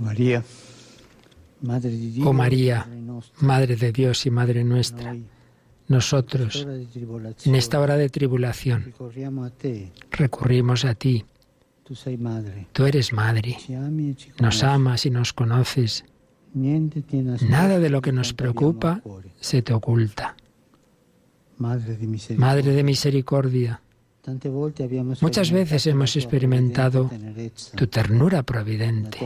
María, Madre de Dios, Oh María, Madre de Dios y Madre nuestra, nosotros, en esta hora de tribulación, recurrimos a ti. Tú eres Madre, nos amas y nos conoces. Nada de lo que nos preocupa se te oculta. Madre de misericordia, Muchas veces hemos experimentado tu ternura providente,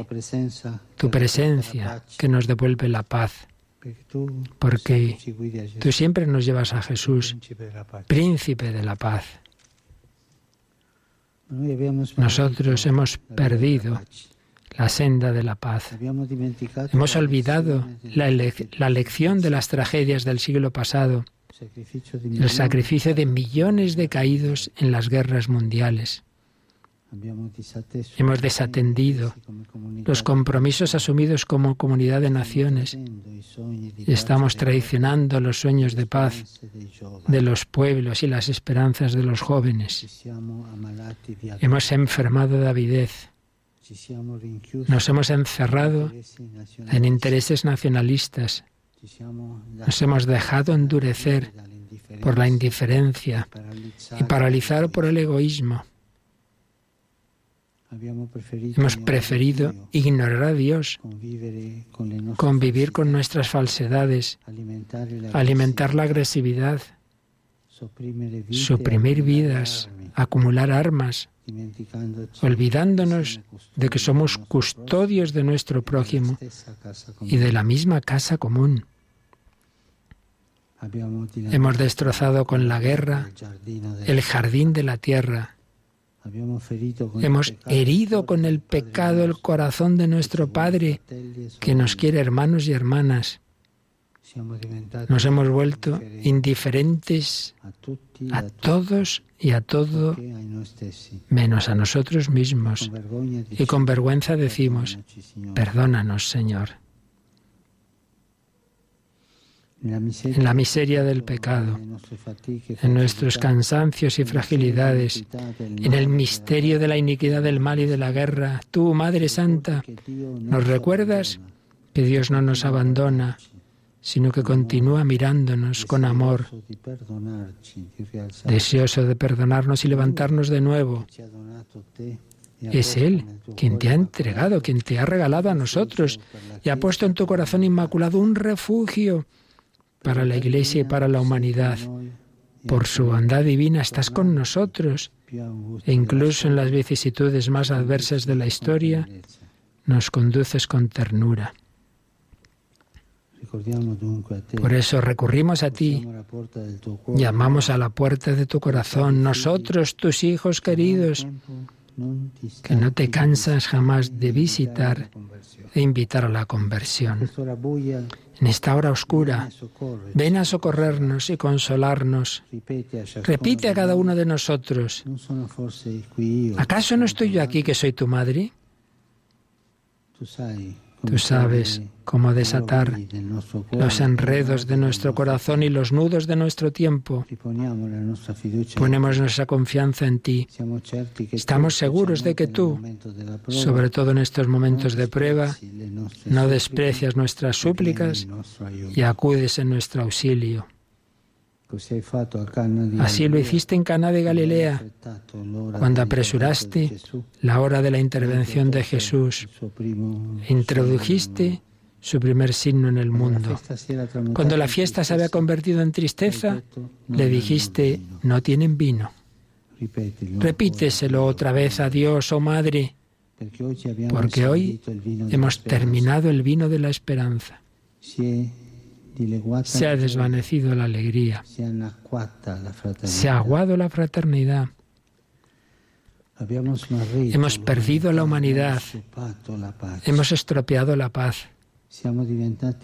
tu presencia que nos devuelve la paz, porque tú siempre nos llevas a Jesús, príncipe de la paz. Nosotros hemos perdido la senda de la paz. Hemos olvidado la lección de las tragedias del siglo pasado, sacrificio di el milioni. sacrificio de millones de caídos en las guerras mundiales. Hemos desatendido los compromisos asumidos como comunidad de naciones y estamos traicionando los sueños de paz de los pueblos y las esperanzas de los jóvenes. Hemos enfermado de avidez, nos hemos encerrado en intereses nacionalistas, nos hemos dejado endurecer por la indiferencia y paralizar por el egoísmo. Hemos preferido ignorar a Dios, convivir con nuestras falsedades, alimentar la agresividad, suprimir vidas, acumular armas, olvidándonos de que somos custodios de nuestro prójimo y de la misma casa común. Hemos destrozado con la guerra el jardín de la tierra. Hemos herido con el pecado el corazón de nuestro Padre, que nos quiere hermanos y hermanas. Nos hemos vuelto indiferentes a todos y a todo menos a nosotros mismos. Y con vergüenza decimos, perdónanos, Señor. En la miseria del pecado, en nuestros cansancios y fragilidades, en el misterio de la iniquidad del mal y de la guerra, tú, Madre Santa, nos recuerdas que Dios no nos abandona, sino que continúa mirándonos con amor, deseoso de perdonarnos y levantarnos de nuevo. Es Él quien te ha entregado, quien te ha regalado a nosotros y ha puesto en tu corazón inmaculado un refugio para la Iglesia y para la humanidad. Por su bondad divina estás con nosotros e incluso en las vicisitudes más adversas de la historia nos conduces con ternura. Por eso recurrimos a ti, llamamos a la puerta de tu corazón, nosotros, tus hijos queridos, que no te cansas jamás de visitar e invitar a la conversión. En esta hora oscura, ven a socorrernos. y consolarnos. Repite a cada uno de nosotros, ¿acaso no estoy yo aquí que soy tu madre? Tú sabes cómo desatar los enredos de nuestro corazón y los nudos de nuestro tiempo. Ponemos nuestra confianza en ti. Estamos seguros de que tú, sobre todo en estos momentos de prueba, no desprecias nuestras súplicas y acudes en nuestro auxilio. Así lo hiciste en Cana de Galilea, cuando apresuraste la hora de la intervención de Jesús. Introdujiste su primer signo en el mundo. Cuando la fiesta se había convertido en tristeza, le dijiste, no tienen vino. Repíteselo otra vez a Dios, oh Madre, porque hoy hemos terminado el vino de la esperanza se ha desvanecido la alegría, se ha aguado la fraternidad. Hemos perdido la humanidad, hemos estropeado la paz.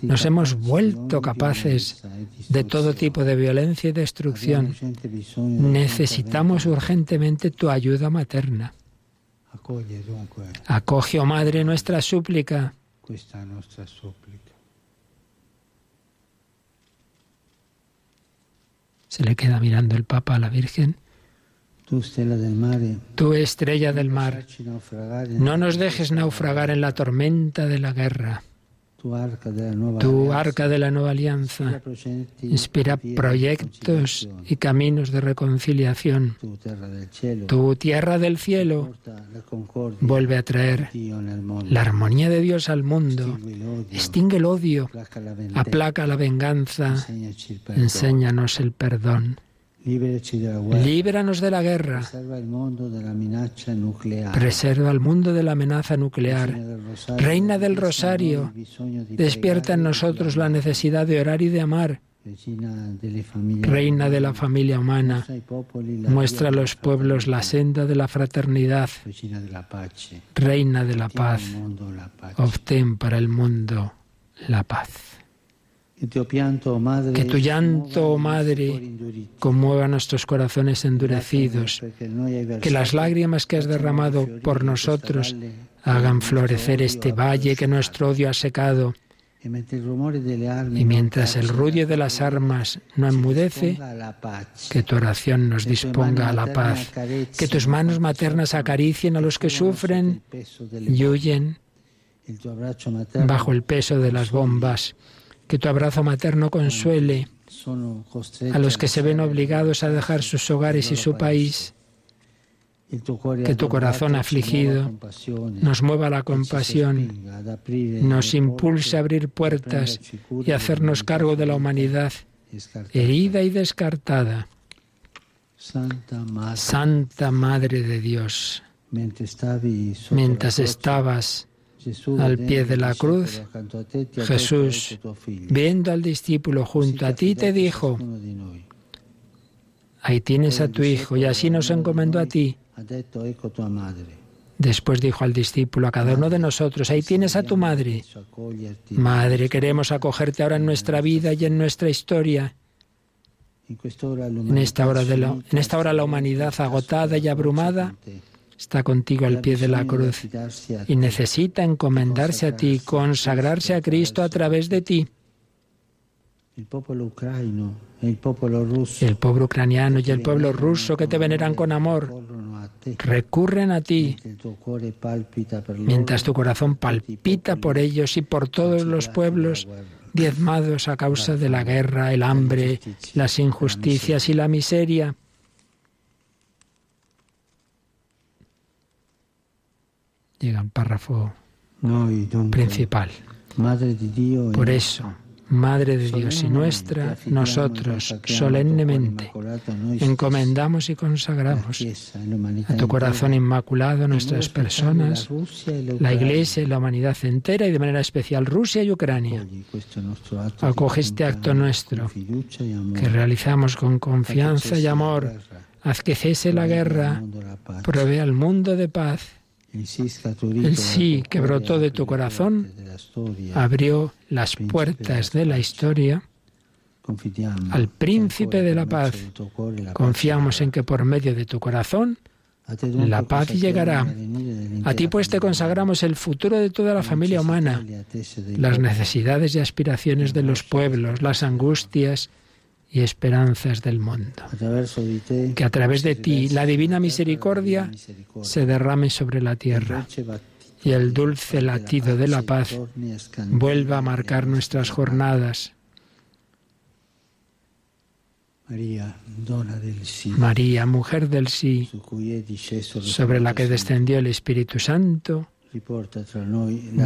Nos hemos vuelto capaces de todo tipo de violencia y destrucción. Necesitamos urgentemente tu ayuda materna. Acoge, oh Madre, nuestra súplica. Se le queda mirando el Papa a la Virgen. Tú, estrella del mar, no nos dejes naufragar en la tormenta de la guerra. Tu arca de la nueva alianza inspira proyectos y caminos de reconciliación. Tu tierra del cielo vuelve a traer la armonía de Dios al mundo. Extingue el odio, aplaca la venganza, enséñanos el perdón. Líbranos de la guerra. Preserva el mundo de la amenaza nuclear. Reina del Rosario, despierta en nosotros la necesidad de orar y de amar. Reina de la familia humana, muestra a los pueblos la senda de la fraternidad. Reina de la paz, obtén para el mundo la paz. Que tu llanto, oh Madre, conmueva nuestros corazones endurecidos. Que las lágrimas que has derramado por nosotros hagan florecer este valle que nuestro odio ha secado. Y mientras el ruido de las armas no enmudece, que tu oración nos disponga a la paz, que tus manos maternas acaricien a los que sufren y huyen bajo el peso de las bombas que tu abrazo materno consuele a los que se ven obligados a dejar sus hogares y su país. Que tu corazón afligido nos mueva la compasión, nos impulse a abrir puertas y hacernos cargo de la humanidad herida y descartada. Santa Madre de Dios, mientras estabas al pie de la cruz, Jesús, viendo al discípulo junto a ti, te dijo, ahí tienes a tu hijo, y así nos encomendó a ti. Después dijo al discípulo, a cada uno de nosotros, ahí tienes a tu madre. Madre, queremos acogerte ahora en nuestra vida y en nuestra historia. En esta hora, de la, en esta hora la humanidad agotada y abrumada está contigo al pie de la cruz y necesita encomendarse a ti, consagrarse a Cristo a través de ti. El pueblo ucraniano y el pueblo ruso que te veneran con amor recurren a ti mientras tu corazón palpita por ellos y por todos los pueblos diezmados a causa de la guerra, el hambre, las injusticias y la miseria. Llega un párrafo principal. Por eso, Madre de Dios y nuestra, nosotros solemnemente encomendamos y consagramos a tu corazón inmaculado nuestras personas, la Iglesia y la humanidad entera y de manera especial Rusia y Ucrania. Acoge este acto nuestro que realizamos con confianza y amor. Haz que cese la guerra, provee al mundo de paz el sí que brotó de tu corazón abrió las puertas de la historia al príncipe de la paz. Confiamos en que por medio de tu corazón la paz llegará. A ti pues te consagramos el futuro de toda la familia humana, las necesidades y aspiraciones de los pueblos, las angustias y esperanzas del mundo. Que a través de ti la divina misericordia se derrame sobre la tierra y el dulce latido de la paz vuelva a marcar nuestras jornadas. María, mujer del sí, sobre la que descendió el Espíritu Santo,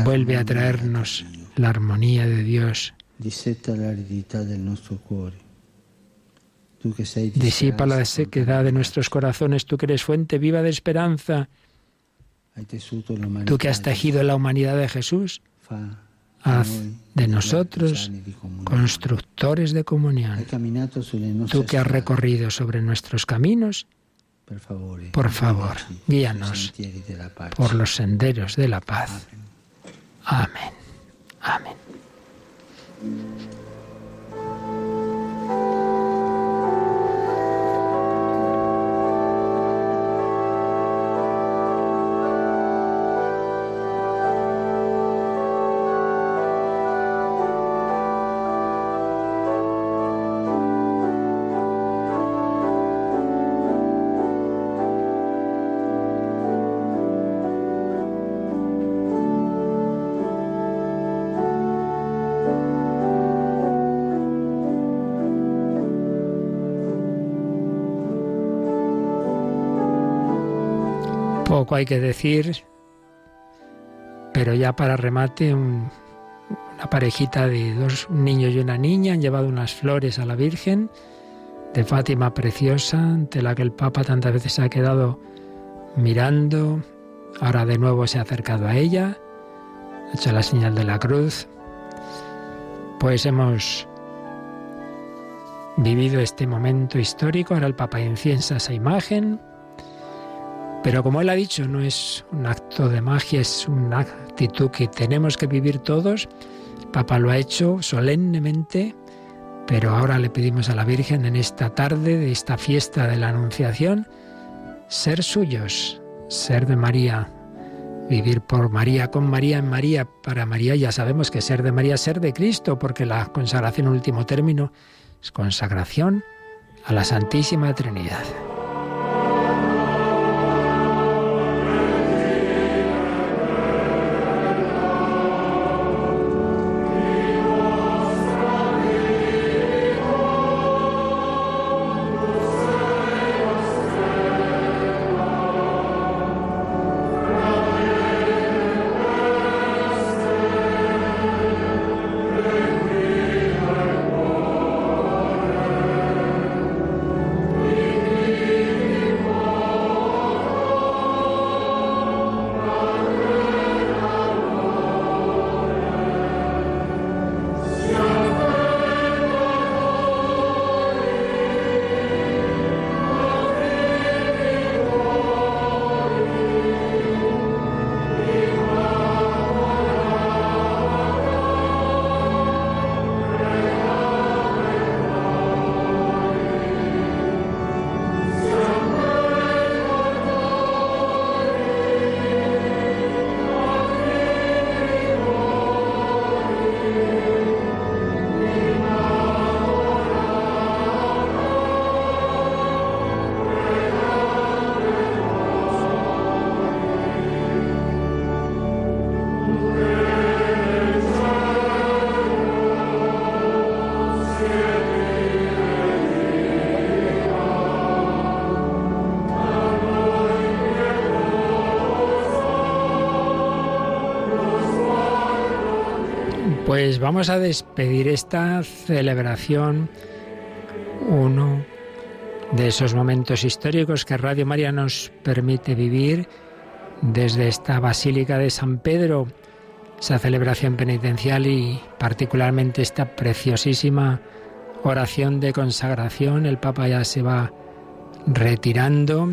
vuelve a traernos la armonía de Dios Disipa la sequedad de nuestros corazones, tú que eres fuente viva de esperanza. Tú que has tejido la humanidad de Jesús, haz de nosotros constructores de comunión. Tú que has recorrido sobre nuestros caminos, por favor, guíanos por los senderos de la paz. Amén. Amén. Hay que decir, pero ya para remate, una parejita de dos niños y una niña han llevado unas flores a la Virgen de Fátima preciosa, ante la que el Papa tantas veces se ha quedado mirando. Ahora de nuevo se ha acercado a ella, ha hecho la señal de la cruz. Pues hemos vivido este momento histórico. Ahora el Papa inciensa esa imagen pero como él ha dicho, no es un acto de magia, es una actitud que tenemos que vivir todos. El Papa lo ha hecho solemnemente, pero ahora le pedimos a la Virgen en esta tarde de esta fiesta de la Anunciación ser suyos, ser de María, vivir por María, con María, en María, para María. Ya sabemos que ser de María es ser de Cristo, porque la consagración, último término, es consagración a la Santísima Trinidad. Vamos a despedir esta celebración, uno de esos momentos históricos que Radio María nos permite vivir desde esta Basílica de San Pedro, esa celebración penitencial y particularmente esta preciosísima oración de consagración. El Papa ya se va retirando,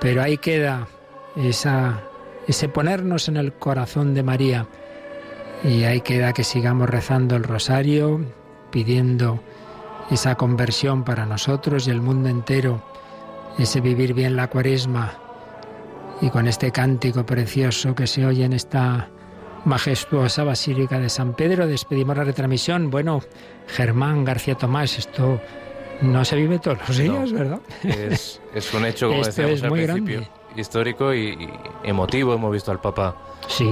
pero ahí queda esa, ese ponernos en el corazón de María y ahí queda que sigamos rezando el rosario, pidiendo esa conversión para nosotros y el mundo entero, ese vivir bien la cuaresma y con este cántico precioso que se oye en esta majestuosa Basílica de San Pedro despedimos la retransmisión. Bueno, Germán García Tomás, esto no se vive todos los días, ¿verdad? Es, un hecho, como decíamos al principio, histórico y emotivo. Hemos visto al Papa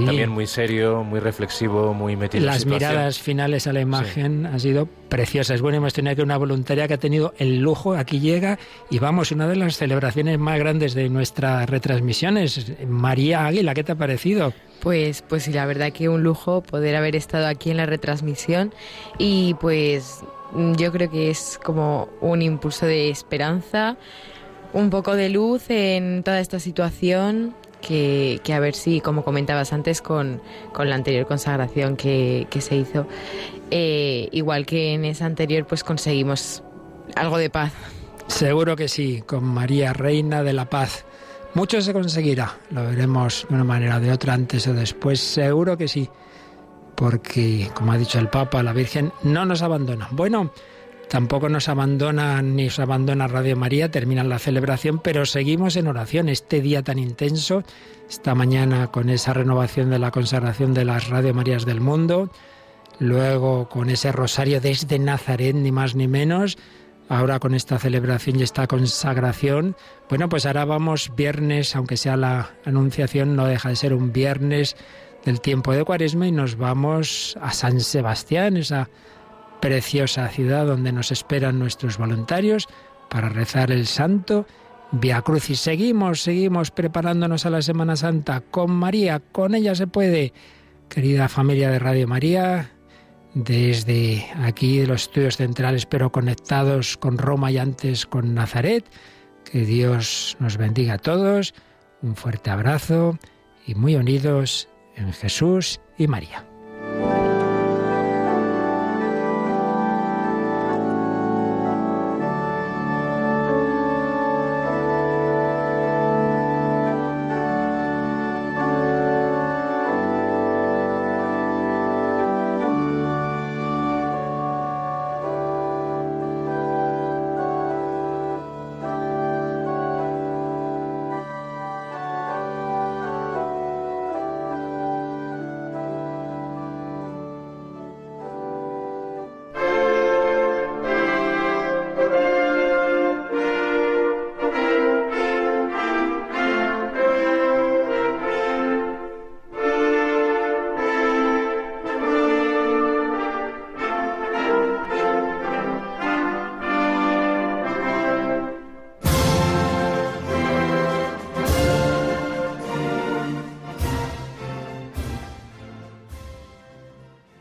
también muy serio, muy reflexivo, muy metido Las miradas finales a la imagen han sido preciosas. Bueno, hemos tenido que una voluntaria que ha tenido el lujo, aquí llega, y vamos, una de las celebraciones más grandes de nuestras retransmisiones. María Águila, ¿qué te ha parecido? Pues, pues sí, la verdad que un lujo poder haber estado aquí en la retransmisión y pues yo creo que es como un impulso de esperanza, un poco de luz en toda esta situación que, a ver si, como comentabas antes, con, la anterior consagración que, se hizo, eh, igual que en esa anterior, pues conseguimos algo de paz. Seguro que sí, con María, Reina de la Paz. Mucho se conseguirá, lo veremos de una manera o de otra, antes o después, seguro que sí, porque, como ha dicho el Papa, la Virgen no nos abandona. Bueno, Tampoco nos abandona ni os abandona Radio María, termina la celebración, pero seguimos en oración este día tan intenso, esta mañana con esa renovación de la consagración de las Radio Marías del mundo, luego con ese rosario desde Nazaret, ni más ni menos, ahora con esta celebración y esta consagración. Bueno, pues ahora vamos viernes, aunque sea la anunciación, no deja de ser un viernes del tiempo de Cuaresma y nos vamos a San Sebastián, esa preciosa ciudad donde nos esperan nuestros voluntarios para rezar el santo Via Crucis. Seguimos, seguimos preparándonos a la Semana Santa con María, con ella se puede. Querida familia de Radio María, desde aquí de los estudios centrales, pero conectados con Roma y antes con Nazaret, que Dios nos bendiga a todos. Un fuerte abrazo y muy unidos en Jesús y María.